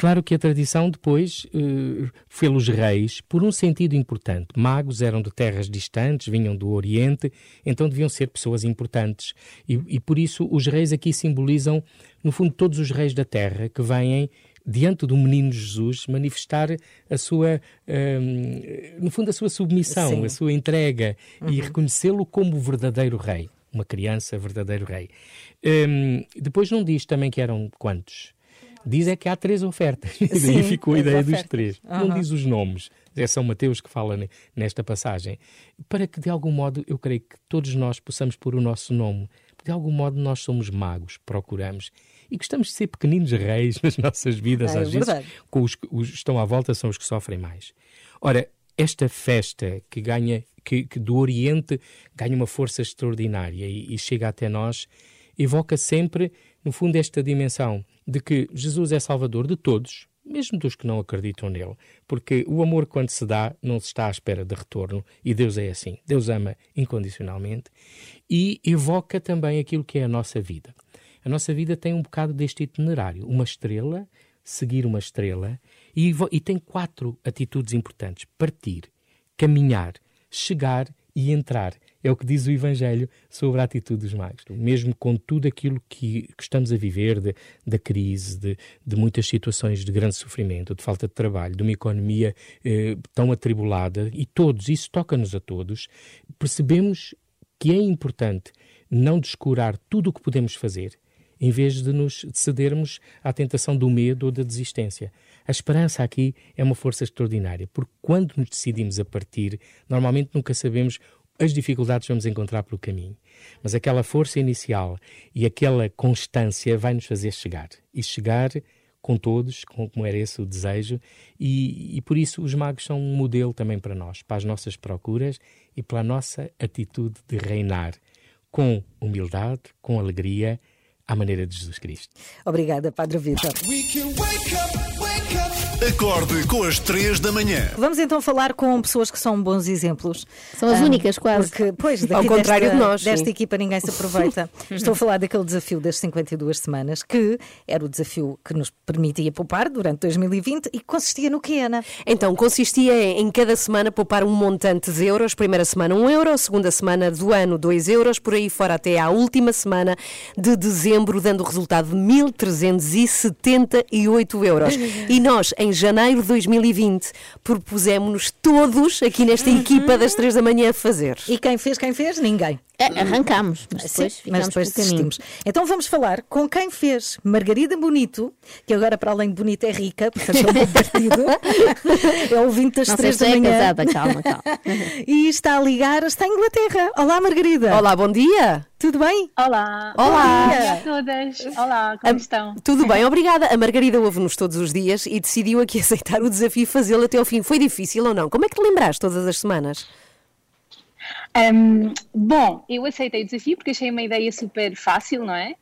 Speaker 15: Claro que a tradição depois eh, fê-los reis por um sentido importante. Magos eram de terras distantes, vinham do Oriente, então deviam ser pessoas importantes. E, e por isso os reis aqui simbolizam, no fundo, todos os reis da terra que vêm diante do menino Jesus manifestar a sua, hum, no fundo, a sua submissão,
Speaker 1: Sim.
Speaker 15: a sua entrega e
Speaker 1: Uhum.
Speaker 15: reconhecê-lo como o verdadeiro rei. Uma criança, verdadeiro rei. Hum, depois não diz também que eram quantos. Diz é que há três ofertas. E daí
Speaker 1: Sim,
Speaker 15: ficou a ideia dos
Speaker 1: ofertas.
Speaker 15: três. Não
Speaker 1: Aham.
Speaker 15: diz os nomes. É São Mateus que fala ne- nesta passagem. Para que, de algum modo, eu creio que todos nós possamos pôr o nosso nome. De algum modo, nós somos magos, procuramos. E gostamos de ser pequeninos reis nas nossas vidas,
Speaker 1: É
Speaker 15: às vezes.
Speaker 1: verdade.
Speaker 15: Com os que os que estão à volta são os que sofrem mais. Ora, esta festa que ganha, que, que do Oriente ganha uma força extraordinária e, e chega até nós, evoca sempre, no fundo, esta dimensão de que Jesus é Salvador de todos, mesmo dos que não acreditam nele, porque o amor, quando se dá, não se está à espera de retorno, e Deus é assim. Deus ama incondicionalmente e evoca também aquilo que é a nossa vida. A nossa vida tem um bocado deste itinerário: uma estrela, seguir uma estrela, e, e tem quatro atitudes importantes: partir, caminhar, chegar e entrar. É o que diz o Evangelho sobre a atitude dos magos. Mesmo com tudo aquilo que, que estamos a viver, de, da crise, de, de, muitas situações de grande sofrimento, de falta de trabalho, de uma economia eh, tão atribulada, e todos, isso toca-nos a todos, percebemos que é importante não descurar tudo o que podemos fazer, em vez de nos cedermos à tentação do medo ou da desistência. A esperança aqui é uma força extraordinária, porque quando nos decidimos a partir, normalmente nunca sabemos as dificuldades vamos encontrar pelo caminho. Mas aquela força inicial e aquela constância vai nos fazer chegar. E chegar com todos, como era esse o desejo, e, e, por isso os magos são um modelo também para nós, para as nossas procuras e pela nossa atitude de reinar com humildade, com alegria, à maneira de Jesus Cristo.
Speaker 1: Obrigada, Padre Vitor.
Speaker 4: Acorde com as 3 da manhã.
Speaker 1: Vamos então falar com pessoas que são bons exemplos.
Speaker 3: São as
Speaker 1: Ah,
Speaker 3: únicas, quase.
Speaker 1: Porque, pois, daqui
Speaker 2: Ao contrário
Speaker 1: desta,
Speaker 2: de nós, sim.
Speaker 1: Desta equipa ninguém se aproveita. Estou a falar daquele desafio das 52 semanas, que era o desafio que nos permitia poupar durante 2020 e consistia no quê, Ana?
Speaker 2: Então, consistia em cada semana poupar um montante de euros. Primeira semana, um euro. Segunda semana do ano, dois euros. Por aí fora até à última semana de dezembro, dando o resultado de 1.378 euros. E nós, em janeiro de 2020, propusemos-nos todos aqui nesta equipa das três da manhã a fazer.
Speaker 1: E quem fez, quem fez? Ninguém.
Speaker 3: É, arrancámos, mas depois
Speaker 1: Sim, mas depois desistimos. Então vamos falar com quem fez Margarida Bonito, que agora, para além de bonita, é rica, portanto é um bom partido. é ouvinte das
Speaker 3: Não
Speaker 1: três da
Speaker 3: é
Speaker 1: manhã.
Speaker 3: casada, calma, calma.
Speaker 1: e está a ligar, está em Inglaterra. Olá, Margarida.
Speaker 2: Olá, bom dia.
Speaker 1: Tudo bem?
Speaker 16: Olá.
Speaker 2: Olá.
Speaker 16: Bom dia a todas. Olá, como estão?
Speaker 2: Tudo bem, obrigada. A Margarida ouve-nos todos os dias e decidiu aqui aceitar o desafio e fazê-lo até ao fim. Foi difícil ou não? Como é que te lembraste todas as semanas?
Speaker 16: Ahm, bom, eu aceitei o desafio porque achei uma ideia super fácil, não é?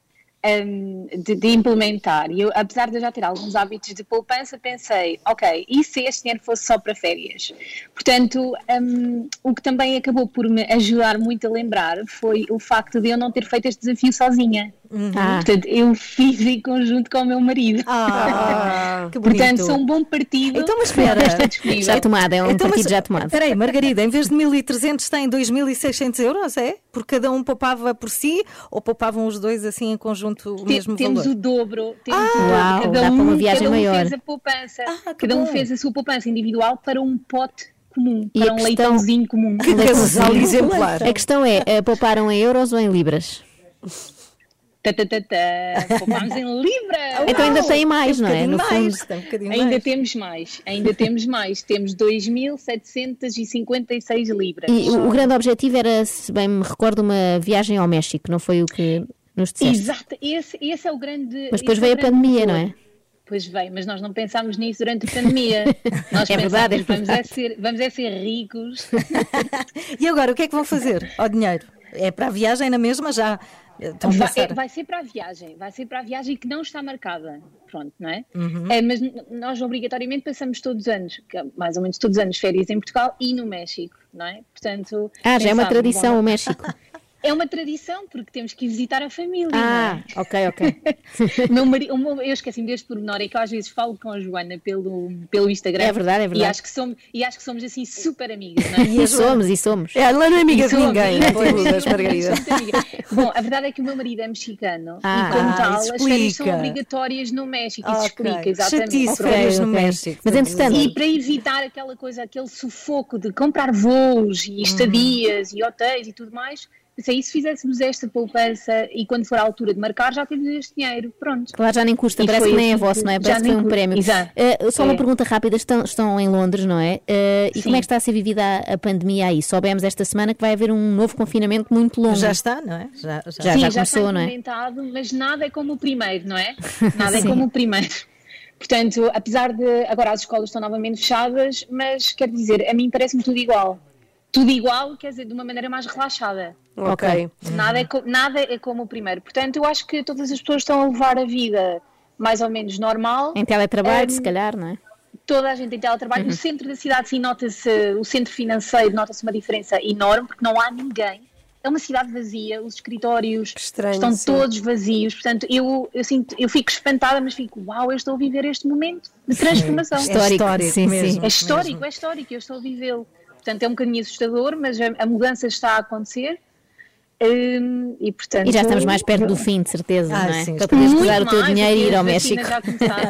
Speaker 16: Ahm, de, de implementar. E eu, apesar de eu já ter alguns hábitos de poupança, pensei, ok, e se este dinheiro fosse só para férias? Portanto, ahm, o que também acabou por me ajudar muito a lembrar foi o facto de eu não ter feito este desafio sozinha.
Speaker 3: Ah.
Speaker 16: Portanto, eu fiz em conjunto com o meu marido.
Speaker 1: Ah, que bonito.
Speaker 16: Portanto, sou um bom partido.
Speaker 1: Então, mas espera.
Speaker 3: Já tomada, é um
Speaker 1: Então,
Speaker 3: partido
Speaker 1: mas,
Speaker 3: já tomado.
Speaker 1: Espera aí, Margarida, em vez de 1.300 tem 2.600 euros, é? Porque cada um poupava por si ou poupavam os dois assim em conjunto o
Speaker 16: Te-
Speaker 1: mesmo
Speaker 16: temos
Speaker 1: valor?
Speaker 16: o dobro, temos
Speaker 1: Ah,
Speaker 16: o dobro.
Speaker 3: uau,
Speaker 16: cada
Speaker 3: dá para
Speaker 16: um,
Speaker 3: uma viagem
Speaker 16: cada um
Speaker 3: maior.
Speaker 16: fez a poupança,
Speaker 1: Ah,
Speaker 16: cada um
Speaker 1: bom.
Speaker 16: fez a sua poupança individual para um pote comum,
Speaker 3: E
Speaker 16: para um
Speaker 3: questão-
Speaker 16: leitãozinho comum.
Speaker 2: Que casal exemplar.
Speaker 3: A questão é, eh, pouparam em euros ou em libras?
Speaker 16: Poupámos em libras.
Speaker 3: Então ainda tem mais,
Speaker 1: um
Speaker 3: não é? No
Speaker 1: mais,
Speaker 3: fundo.
Speaker 1: tem um
Speaker 16: Ainda
Speaker 1: mais.
Speaker 16: temos mais, ainda temos mais. Temos 2.756 libras.
Speaker 3: E o, o grande objetivo era, se bem me recordo, uma viagem ao México, não foi o que nos disseste?
Speaker 16: Exato, esse, esse é o grande.
Speaker 3: Mas depois
Speaker 16: é
Speaker 3: veio
Speaker 16: o
Speaker 3: a pandemia,
Speaker 16: motor.
Speaker 3: não é?
Speaker 16: Pois veio, mas nós não pensámos nisso durante a pandemia. Nós
Speaker 3: É verdade, é
Speaker 16: pensámos, vamos é ser, vamos é ser ricos.
Speaker 1: E agora, o que é que vão fazer ao dinheiro? É para a viagem na mesma já? Estão
Speaker 16: Vai, vai ser para a viagem, vai ser para a viagem que não está marcada. Pronto, não é?
Speaker 1: Uhum.
Speaker 16: É, mas nós obrigatoriamente passamos todos os anos, é mais ou menos todos os anos, férias em Portugal e no México, não é? Portanto.
Speaker 3: Ah, já é uma tradição
Speaker 16: bom,
Speaker 3: o México.
Speaker 16: É uma tradição, porque temos que ir visitar a família.
Speaker 3: Ah,
Speaker 16: não
Speaker 3: ok, ok.
Speaker 16: é? Meu mari- o meu- eu esqueci-me deste pormenor, é que eu às vezes falo com a Joana pelo, pelo Instagram.
Speaker 3: É verdade, é
Speaker 16: E
Speaker 3: verdade.
Speaker 16: acho que somos, e acho que somos assim super amigas, não é?
Speaker 3: E somos, e somos.
Speaker 2: É, ela não é amiga
Speaker 16: E
Speaker 2: de
Speaker 16: somos,
Speaker 2: ninguém, não te
Speaker 16: pois.
Speaker 2: iludas, Margarida.
Speaker 16: Somos amigas. Bom, a verdade é que o meu marido é mexicano
Speaker 3: Ah,
Speaker 16: e, como
Speaker 1: ah,
Speaker 16: tal, as férias são obrigatórias no México. Isso
Speaker 1: Ok.
Speaker 16: explica, exatamente.
Speaker 1: Chatice, férias no. México.
Speaker 3: Mas, entretanto-
Speaker 16: E para evitar aquela coisa, aquele sufoco de comprar voos e estadias e hotéis e tudo mais, pensei, e se fizéssemos esta poupança e quando for a altura de marcar já temos este dinheiro, pronto.
Speaker 3: Lá já nem custa,
Speaker 16: E
Speaker 3: parece
Speaker 16: foi
Speaker 3: que nem é vosso, não é?
Speaker 16: já
Speaker 3: Parece que
Speaker 16: nem
Speaker 3: foi um
Speaker 16: custa.
Speaker 3: prémio.
Speaker 16: Exato.
Speaker 3: Eh, só uma
Speaker 16: É.
Speaker 3: pergunta rápida: estão, estão em Londres, não é? Eh, e
Speaker 16: Sim.
Speaker 3: como é que está a ser vivida a, a pandemia aí? Soubemos esta semana que vai haver um novo confinamento muito longo.
Speaker 1: Já está, não é? Já, já.
Speaker 3: Já,
Speaker 16: Sim,
Speaker 3: já
Speaker 16: já
Speaker 3: começou,
Speaker 16: está
Speaker 3: não é?
Speaker 16: mas nada é como o primeiro, não é? Nada é como o primeiro. Portanto, apesar de agora as escolas estão novamente fechadas, mas quer dizer, a mim parece-me tudo igual. Tudo igual, quer dizer, de uma maneira mais relaxada.
Speaker 2: Ok.
Speaker 16: Nada é, nada é como o primeiro. Portanto, eu acho que todas as pessoas estão a levar a vida mais ou menos normal.
Speaker 3: Em teletrabalho,
Speaker 16: Hum,
Speaker 3: se calhar, não é?
Speaker 16: Toda a gente em teletrabalho.
Speaker 3: Uhum.
Speaker 16: No centro da cidade, sim, nota-se, o centro financeiro, nota-se uma diferença enorme, porque não há ninguém. É uma cidade vazia, os escritórios estão
Speaker 2: sim.
Speaker 16: todos vazios. Portanto, eu, eu, sinto, eu fico espantada, mas fico, uau, eu estou a viver este momento de transformação.
Speaker 3: Sim. Histórico,
Speaker 1: É histórico
Speaker 3: sim,
Speaker 1: mesmo,
Speaker 3: sim.
Speaker 16: É histórico,
Speaker 1: mesmo.
Speaker 16: é histórico, eu estou a vivê-lo. Portanto, é um bocadinho assustador, mas a, mudança está a acontecer. Hum, e, portanto,
Speaker 3: E já estamos mais perto do fim, de certeza,
Speaker 1: Ah,
Speaker 3: não é?
Speaker 1: sim,
Speaker 3: Para poderes usar o teu dinheiro e ir ao México.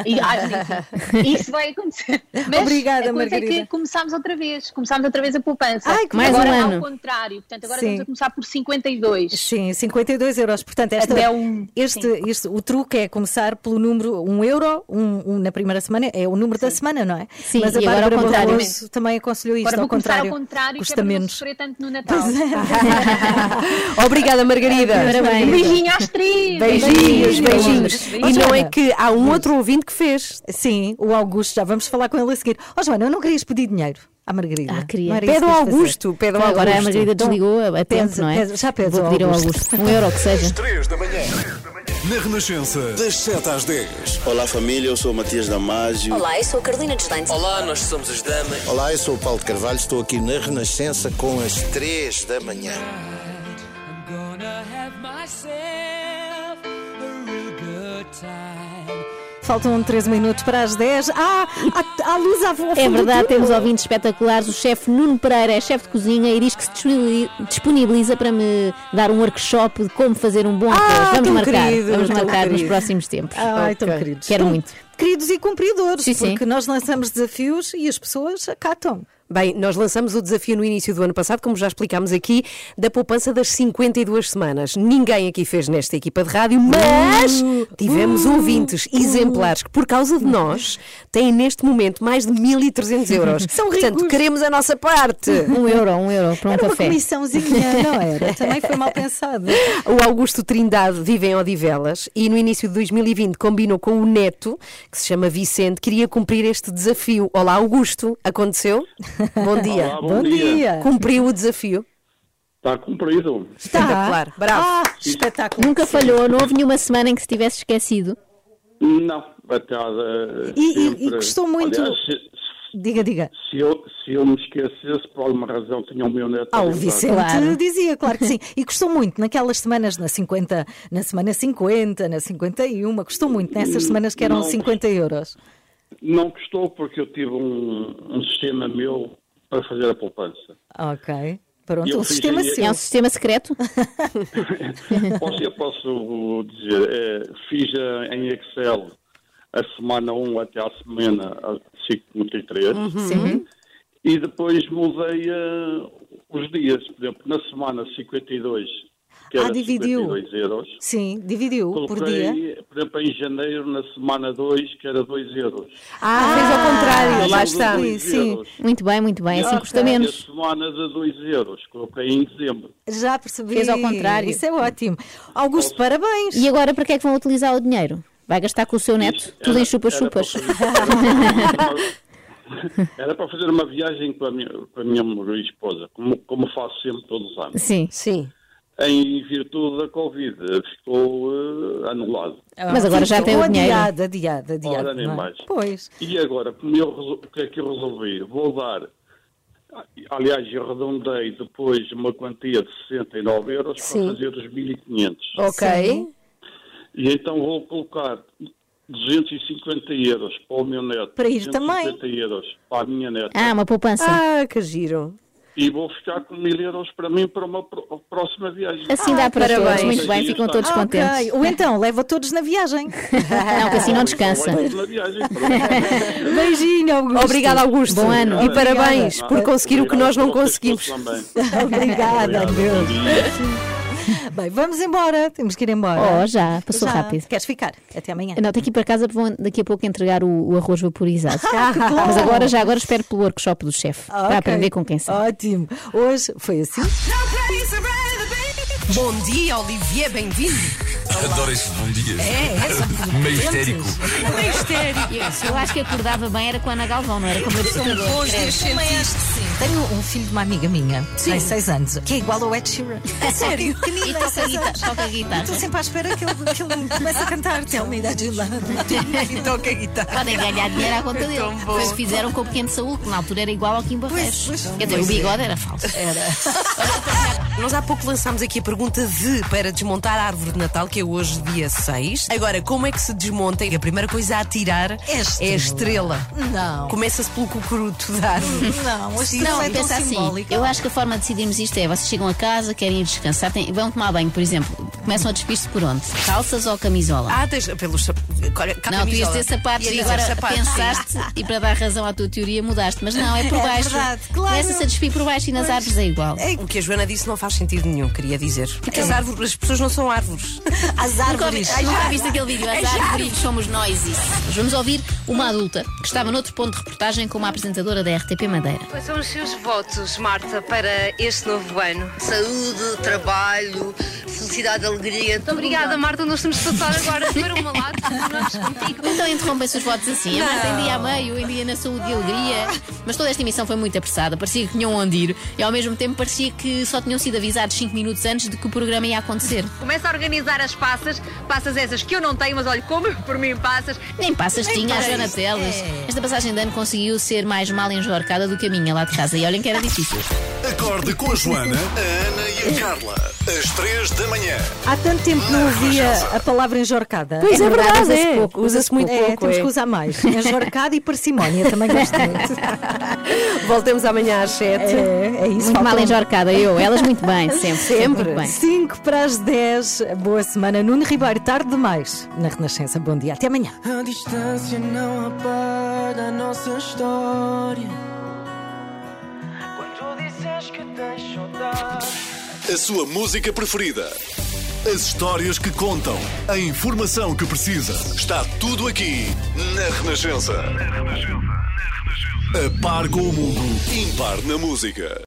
Speaker 16: E, ah, sim. Isso vai acontecer. Mas
Speaker 1: Obrigada,
Speaker 16: a coisa é que começámos outra vez. Começámos outra vez a poupança.
Speaker 1: Ai, que
Speaker 3: Mais um
Speaker 16: agora
Speaker 3: ano.
Speaker 16: ao contrário. Portanto, agora
Speaker 1: Sim.
Speaker 16: vamos a começar por 52.
Speaker 1: Sim, 52 euros. Portanto, esta,
Speaker 16: Até um-
Speaker 1: este, este, o truque é começar pelo número 1 euro um, um na primeira semana, é o número da semana, não é?
Speaker 3: Sim,
Speaker 1: Mas a
Speaker 3: agora
Speaker 1: Bárbara
Speaker 3: ao contrário.
Speaker 1: Barroso também aconselhou isto,
Speaker 16: Agora
Speaker 1: ao
Speaker 16: vou começar
Speaker 1: contrário.
Speaker 16: ao contrário, que é
Speaker 1: custa menos.
Speaker 16: tanto no Natal.
Speaker 2: Obrigada, Margarida.
Speaker 3: Parabéns.
Speaker 16: Um beijinho às três.
Speaker 2: Beijinhos, beijinhos.
Speaker 1: Beijinhos.
Speaker 2: E não é que há um outro ouvinte que fez.
Speaker 1: Sim, o Augusto, já vamos falar com ele a seguir. Ó Joana, não querias pedir dinheiro à Margarida?
Speaker 3: Ah, queria.
Speaker 2: Pede ao? Augusto, pede ao
Speaker 3: Agora a. Margarida desligou a, tempo,
Speaker 1: Pede-
Speaker 3: não é?
Speaker 1: pede- já pedes
Speaker 3: Vou
Speaker 1: ao
Speaker 3: pedir ao
Speaker 1: Augusto.
Speaker 3: Augusto. Um euro que seja.
Speaker 4: 3 da manhã. Na Renascença, das 7 às 10.
Speaker 17: Olá família, eu sou o Matias Damasio.
Speaker 14: Olá, eu sou a Carolina Deslandes.
Speaker 13: Olá, nós somos as damas.
Speaker 17: Olá, eu sou o Paulo de Carvalho, estou aqui na Renascença com as 3 da manhã.
Speaker 1: Faltam 13 minutos para as 10. Ah, há, há luz à
Speaker 3: É verdade, temos ouvintes espetaculares. O chefe Nuno Pereira é chefe de cozinha e diz que se disponibiliza- para me dar um workshop de como fazer um bom arroz.
Speaker 1: Ah,
Speaker 3: Vamos
Speaker 1: tão
Speaker 3: marcar,
Speaker 1: querido,
Speaker 3: vamos
Speaker 1: tão
Speaker 3: marcar nos próximos tempos.
Speaker 1: Ai, tão
Speaker 2: Ok.
Speaker 1: queridos.
Speaker 3: Quero
Speaker 1: Tão
Speaker 3: muito.
Speaker 1: Queridos e cumpridores,
Speaker 3: Sim, sim.
Speaker 1: porque nós lançamos desafios e as pessoas acatam.
Speaker 2: Bem, nós lançamos o desafio no início do ano passado, como já explicámos aqui, da poupança das 52 semanas. Ninguém aqui fez nesta equipa de rádio, mas tivemos ouvintes exemplares que, por causa de nós, têm neste momento mais de 1.300 euros.
Speaker 1: São
Speaker 2: Portanto,
Speaker 1: ricos.
Speaker 2: queremos a nossa parte.
Speaker 3: Um euro, um euro para um
Speaker 1: Era uma
Speaker 3: café.
Speaker 1: comissãozinha, não era? Também foi mal pensado.
Speaker 2: O Augusto Trindade vive em Odivelas e no início de 2020 combinou com o neto, que se chama Vicente, queria cumprir este desafio. Olá, Augusto. Aconteceu? Bom dia.
Speaker 18: Olá, bom Bom dia. dia.
Speaker 2: Cumpriu o desafio.
Speaker 18: Está cumprido.
Speaker 2: Espetacular. Bravo.
Speaker 1: Ah, espetáculo.
Speaker 3: Nunca falhou, não houve nenhuma semana em que se tivesse esquecido.
Speaker 18: Não, até uh,
Speaker 1: E- e-
Speaker 18: sempre.
Speaker 1: e custou muito-
Speaker 18: Aliás, se,
Speaker 1: Diga, diga.
Speaker 18: se eu, se eu me esquecesse, por alguma razão, tinha o meu neto.
Speaker 1: Ah, o Vicente
Speaker 3: Claro.
Speaker 1: dizia, claro que sim. E custou muito naquelas semanas, na 50, na semana 50, na 51, custou muito nessas semanas que eram
Speaker 18: Não.
Speaker 1: 50 euros.
Speaker 18: Não custou porque eu tive um, um sistema meu para fazer a poupança.
Speaker 1: Ok. Pronto,
Speaker 18: Eu
Speaker 1: um sistema
Speaker 18: aí-.
Speaker 3: É um sistema secreto?
Speaker 18: Posso, eu posso dizer, é, fiz em Excel a semana 1 até à semana a 53.
Speaker 1: Sim.
Speaker 18: E depois mudei eh, os dias. Por exemplo, na semana 52, que
Speaker 1: Ah,
Speaker 18: era
Speaker 1: dividiu.
Speaker 18: 52 euros.
Speaker 1: Sim, dividiu por
Speaker 18: Coloquei,
Speaker 1: dia.
Speaker 18: por exemplo, em janeiro, na semana 2, que era 2 euros.
Speaker 2: Ah, fez ao contrário. Lá está.
Speaker 1: sim.
Speaker 18: euros.
Speaker 3: Muito bem, muito bem. Assim
Speaker 18: Ah,
Speaker 3: custa
Speaker 18: E a
Speaker 3: menos.
Speaker 18: semana de 2 euros, coloquei em dezembro.
Speaker 1: Já percebi.
Speaker 3: Fez ao contrário.
Speaker 1: Isso é ótimo. Augusto, parabéns.
Speaker 3: E agora para que é que vão utilizar o dinheiro? Vai gastar com o seu neto? Tudo em chupas-chupas.
Speaker 18: Era para fazer uma viagem com a minha, com a minha mulher e esposa, como, como faço sempre todos os anos.
Speaker 3: Sim.
Speaker 2: Sim.
Speaker 18: Em virtude da Covid, ficou eh, anulado.
Speaker 3: Mas agora já tem o
Speaker 1: Ficou
Speaker 3: dinheiro.
Speaker 1: Adiado, adiado, adiado.
Speaker 18: Ora, nem
Speaker 1: é?
Speaker 18: mais.
Speaker 1: Pois.
Speaker 18: E agora, o que é que eu resolvi? Vou dar, aliás, eu arredondei depois uma quantia de 69 euros
Speaker 2: Sim.
Speaker 18: para fazer os 1.500.
Speaker 2: Ok.
Speaker 18: E então vou colocar 250 euros para o meu neto.
Speaker 1: Para ir
Speaker 18: 250 euros para a minha neta.
Speaker 3: Ah, uma poupança.
Speaker 2: Ah, que giro.
Speaker 18: E vou ficar com 1.000 euros para mim para uma pró- próxima viagem.
Speaker 3: Assim dá para
Speaker 2: parabéns.
Speaker 3: todos. Muito bem, ficam todos
Speaker 1: Ah,
Speaker 3: contentes.
Speaker 1: ok. Ou então, leva todos na viagem.
Speaker 3: Não, que assim não descansa.
Speaker 1: Beijinho, Augusto.
Speaker 2: Obrigada, Augusto.
Speaker 3: Bom ano.
Speaker 2: E parabéns
Speaker 18: Obrigada.
Speaker 2: por conseguir o que nós não
Speaker 18: Obrigado
Speaker 2: conseguimos.
Speaker 1: Obrigada,
Speaker 18: Obrigado.
Speaker 1: Deus. Bem, vamos embora. Temos que ir embora.
Speaker 3: Oh, já, passou
Speaker 1: Já.
Speaker 3: rápido.
Speaker 1: Queres ficar? Até amanhã.
Speaker 3: Não, tenho que ir para casa porque vão daqui a pouco entregar o, o arroz vaporizado.
Speaker 1: Ah.
Speaker 3: Mas agora, já agora espero pelo workshop do chefe.
Speaker 1: Ah,
Speaker 3: Para aprender com quem sabe.
Speaker 1: Ótimo. Hoje foi assim.
Speaker 2: Bom dia, Olivier, bem-vindo.
Speaker 13: Adoro esse bom dia.
Speaker 2: É, é, são
Speaker 13: Meio
Speaker 2: potentes.
Speaker 13: histérico.
Speaker 2: Meio histérico.
Speaker 3: Eu, eu acho que acordava bem era com a Ana Galvão, não era com o meu despertador.
Speaker 1: Bons dias cientistas. Tenho um filho de uma amiga minha, tem 6 anos, que é igual ao Ed Sheeran. É sério,
Speaker 3: E
Speaker 1: tem
Speaker 3: toca
Speaker 1: anos.
Speaker 3: toca guitarra.
Speaker 1: Estou sempre à espera que ele, que ele comece a cantar. Me that you love me.
Speaker 2: E toca guitarra.
Speaker 3: Podem ganhar dinheiro à conta dele. Foi o que fizeram com o pequeno Saúl, que na altura era igual ao Kim Barreiros.
Speaker 1: pois,
Speaker 3: Quer dizer, o
Speaker 1: pois é.
Speaker 3: bigode era falso.
Speaker 1: Era.
Speaker 2: Nós há pouco lançámos aqui a pergunta de para desmontar a árvore de Natal, que é hoje dia 6. Agora, como é que se desmonta? E a primeira coisa a tirar é a estrela.
Speaker 1: Não.
Speaker 2: Começa-se pelo cucuruto da árvore.
Speaker 1: Não, a estrela
Speaker 3: Não,
Speaker 1: é
Speaker 3: pensa assim.
Speaker 1: simbólica.
Speaker 3: Eu acho que a forma de decidirmos isto é: vocês chegam a casa, querem ir descansar, têm- vão tomar banho, por exemplo, começam a despir-se por onde? Calças ou camisola?
Speaker 2: Ah, tens pelos cá
Speaker 3: não, tu ias
Speaker 2: camisola.
Speaker 3: ter sapatos e agora
Speaker 2: sapatos.
Speaker 3: pensaste e para dar razão à tua teoria mudaste, mas não, é por
Speaker 1: É
Speaker 3: baixo.
Speaker 1: verdade, claro.
Speaker 3: Começa-se a despir por baixo e nas árvores é igual.
Speaker 2: O que a Joana disse não faz sentido nenhum, queria dizer. Porque as árvores, as pessoas não são árvores.
Speaker 1: As árvores.
Speaker 3: nunca viste aquele vídeo? As árvores somos nós isso. Mas vamos ouvir uma adulta que estava noutro ponto de reportagem como apresentadora da RTP Madeira.
Speaker 19: Quais são os seus votos, Marta, para este novo ano?
Speaker 11: Saúde, trabalho, felicidade, alegria.
Speaker 10: Muito obrigada, Marta. Nós temos de passar agora para uma lata. Contigo.
Speaker 3: Então interrompem-se os votos assim. A Marta em dia a meio, em dia na saúde e alegria. Mas toda esta emissão foi muito apressada. Parecia que tinham onde ir. E ao mesmo tempo parecia que só tinham sido avisados 5 minutos antes de que o programa ia acontecer.
Speaker 8: Começa a organizar as passas, passas essas que eu não tenho, mas olha, como por mim passas.
Speaker 3: Nem passas
Speaker 8: Nem
Speaker 3: tinha a. Joana Teles.
Speaker 8: É.
Speaker 3: Esta passagem de ano conseguiu ser mais mal enjorcada do que a minha lá de casa. E olhem que era difícil.
Speaker 4: Acorde com a Joana, a Ana e a Carla. Às três da manhã.
Speaker 1: Há tanto tempo que não ouvia a palavra enjorcada.
Speaker 2: Pois é verdade,
Speaker 1: usa-se
Speaker 2: é.
Speaker 1: pouco.
Speaker 2: Usa-se muito
Speaker 1: é,
Speaker 2: pouco,
Speaker 1: Temos
Speaker 2: é.
Speaker 1: que usar mais. Enjorcada e parcimónia, também gosto muito.
Speaker 2: Voltamos amanhã às 7.
Speaker 1: É, é isso.
Speaker 3: Muito mal enjorcada, eu. Elas muito bem, sempre.
Speaker 1: Sempre.
Speaker 3: Muito bem.
Speaker 1: 5 para as 10. Boa semana. Nuno Ribeiro, tarde demais na Renascença. Bom dia. Até amanhã.
Speaker 12: A distância não apaga a nossa história. Quando dizes que tens saudade.
Speaker 4: A sua música preferida. As histórias que contam. A informação que precisa. Está tudo aqui na Renascença. A par com o mundo. Impar na música.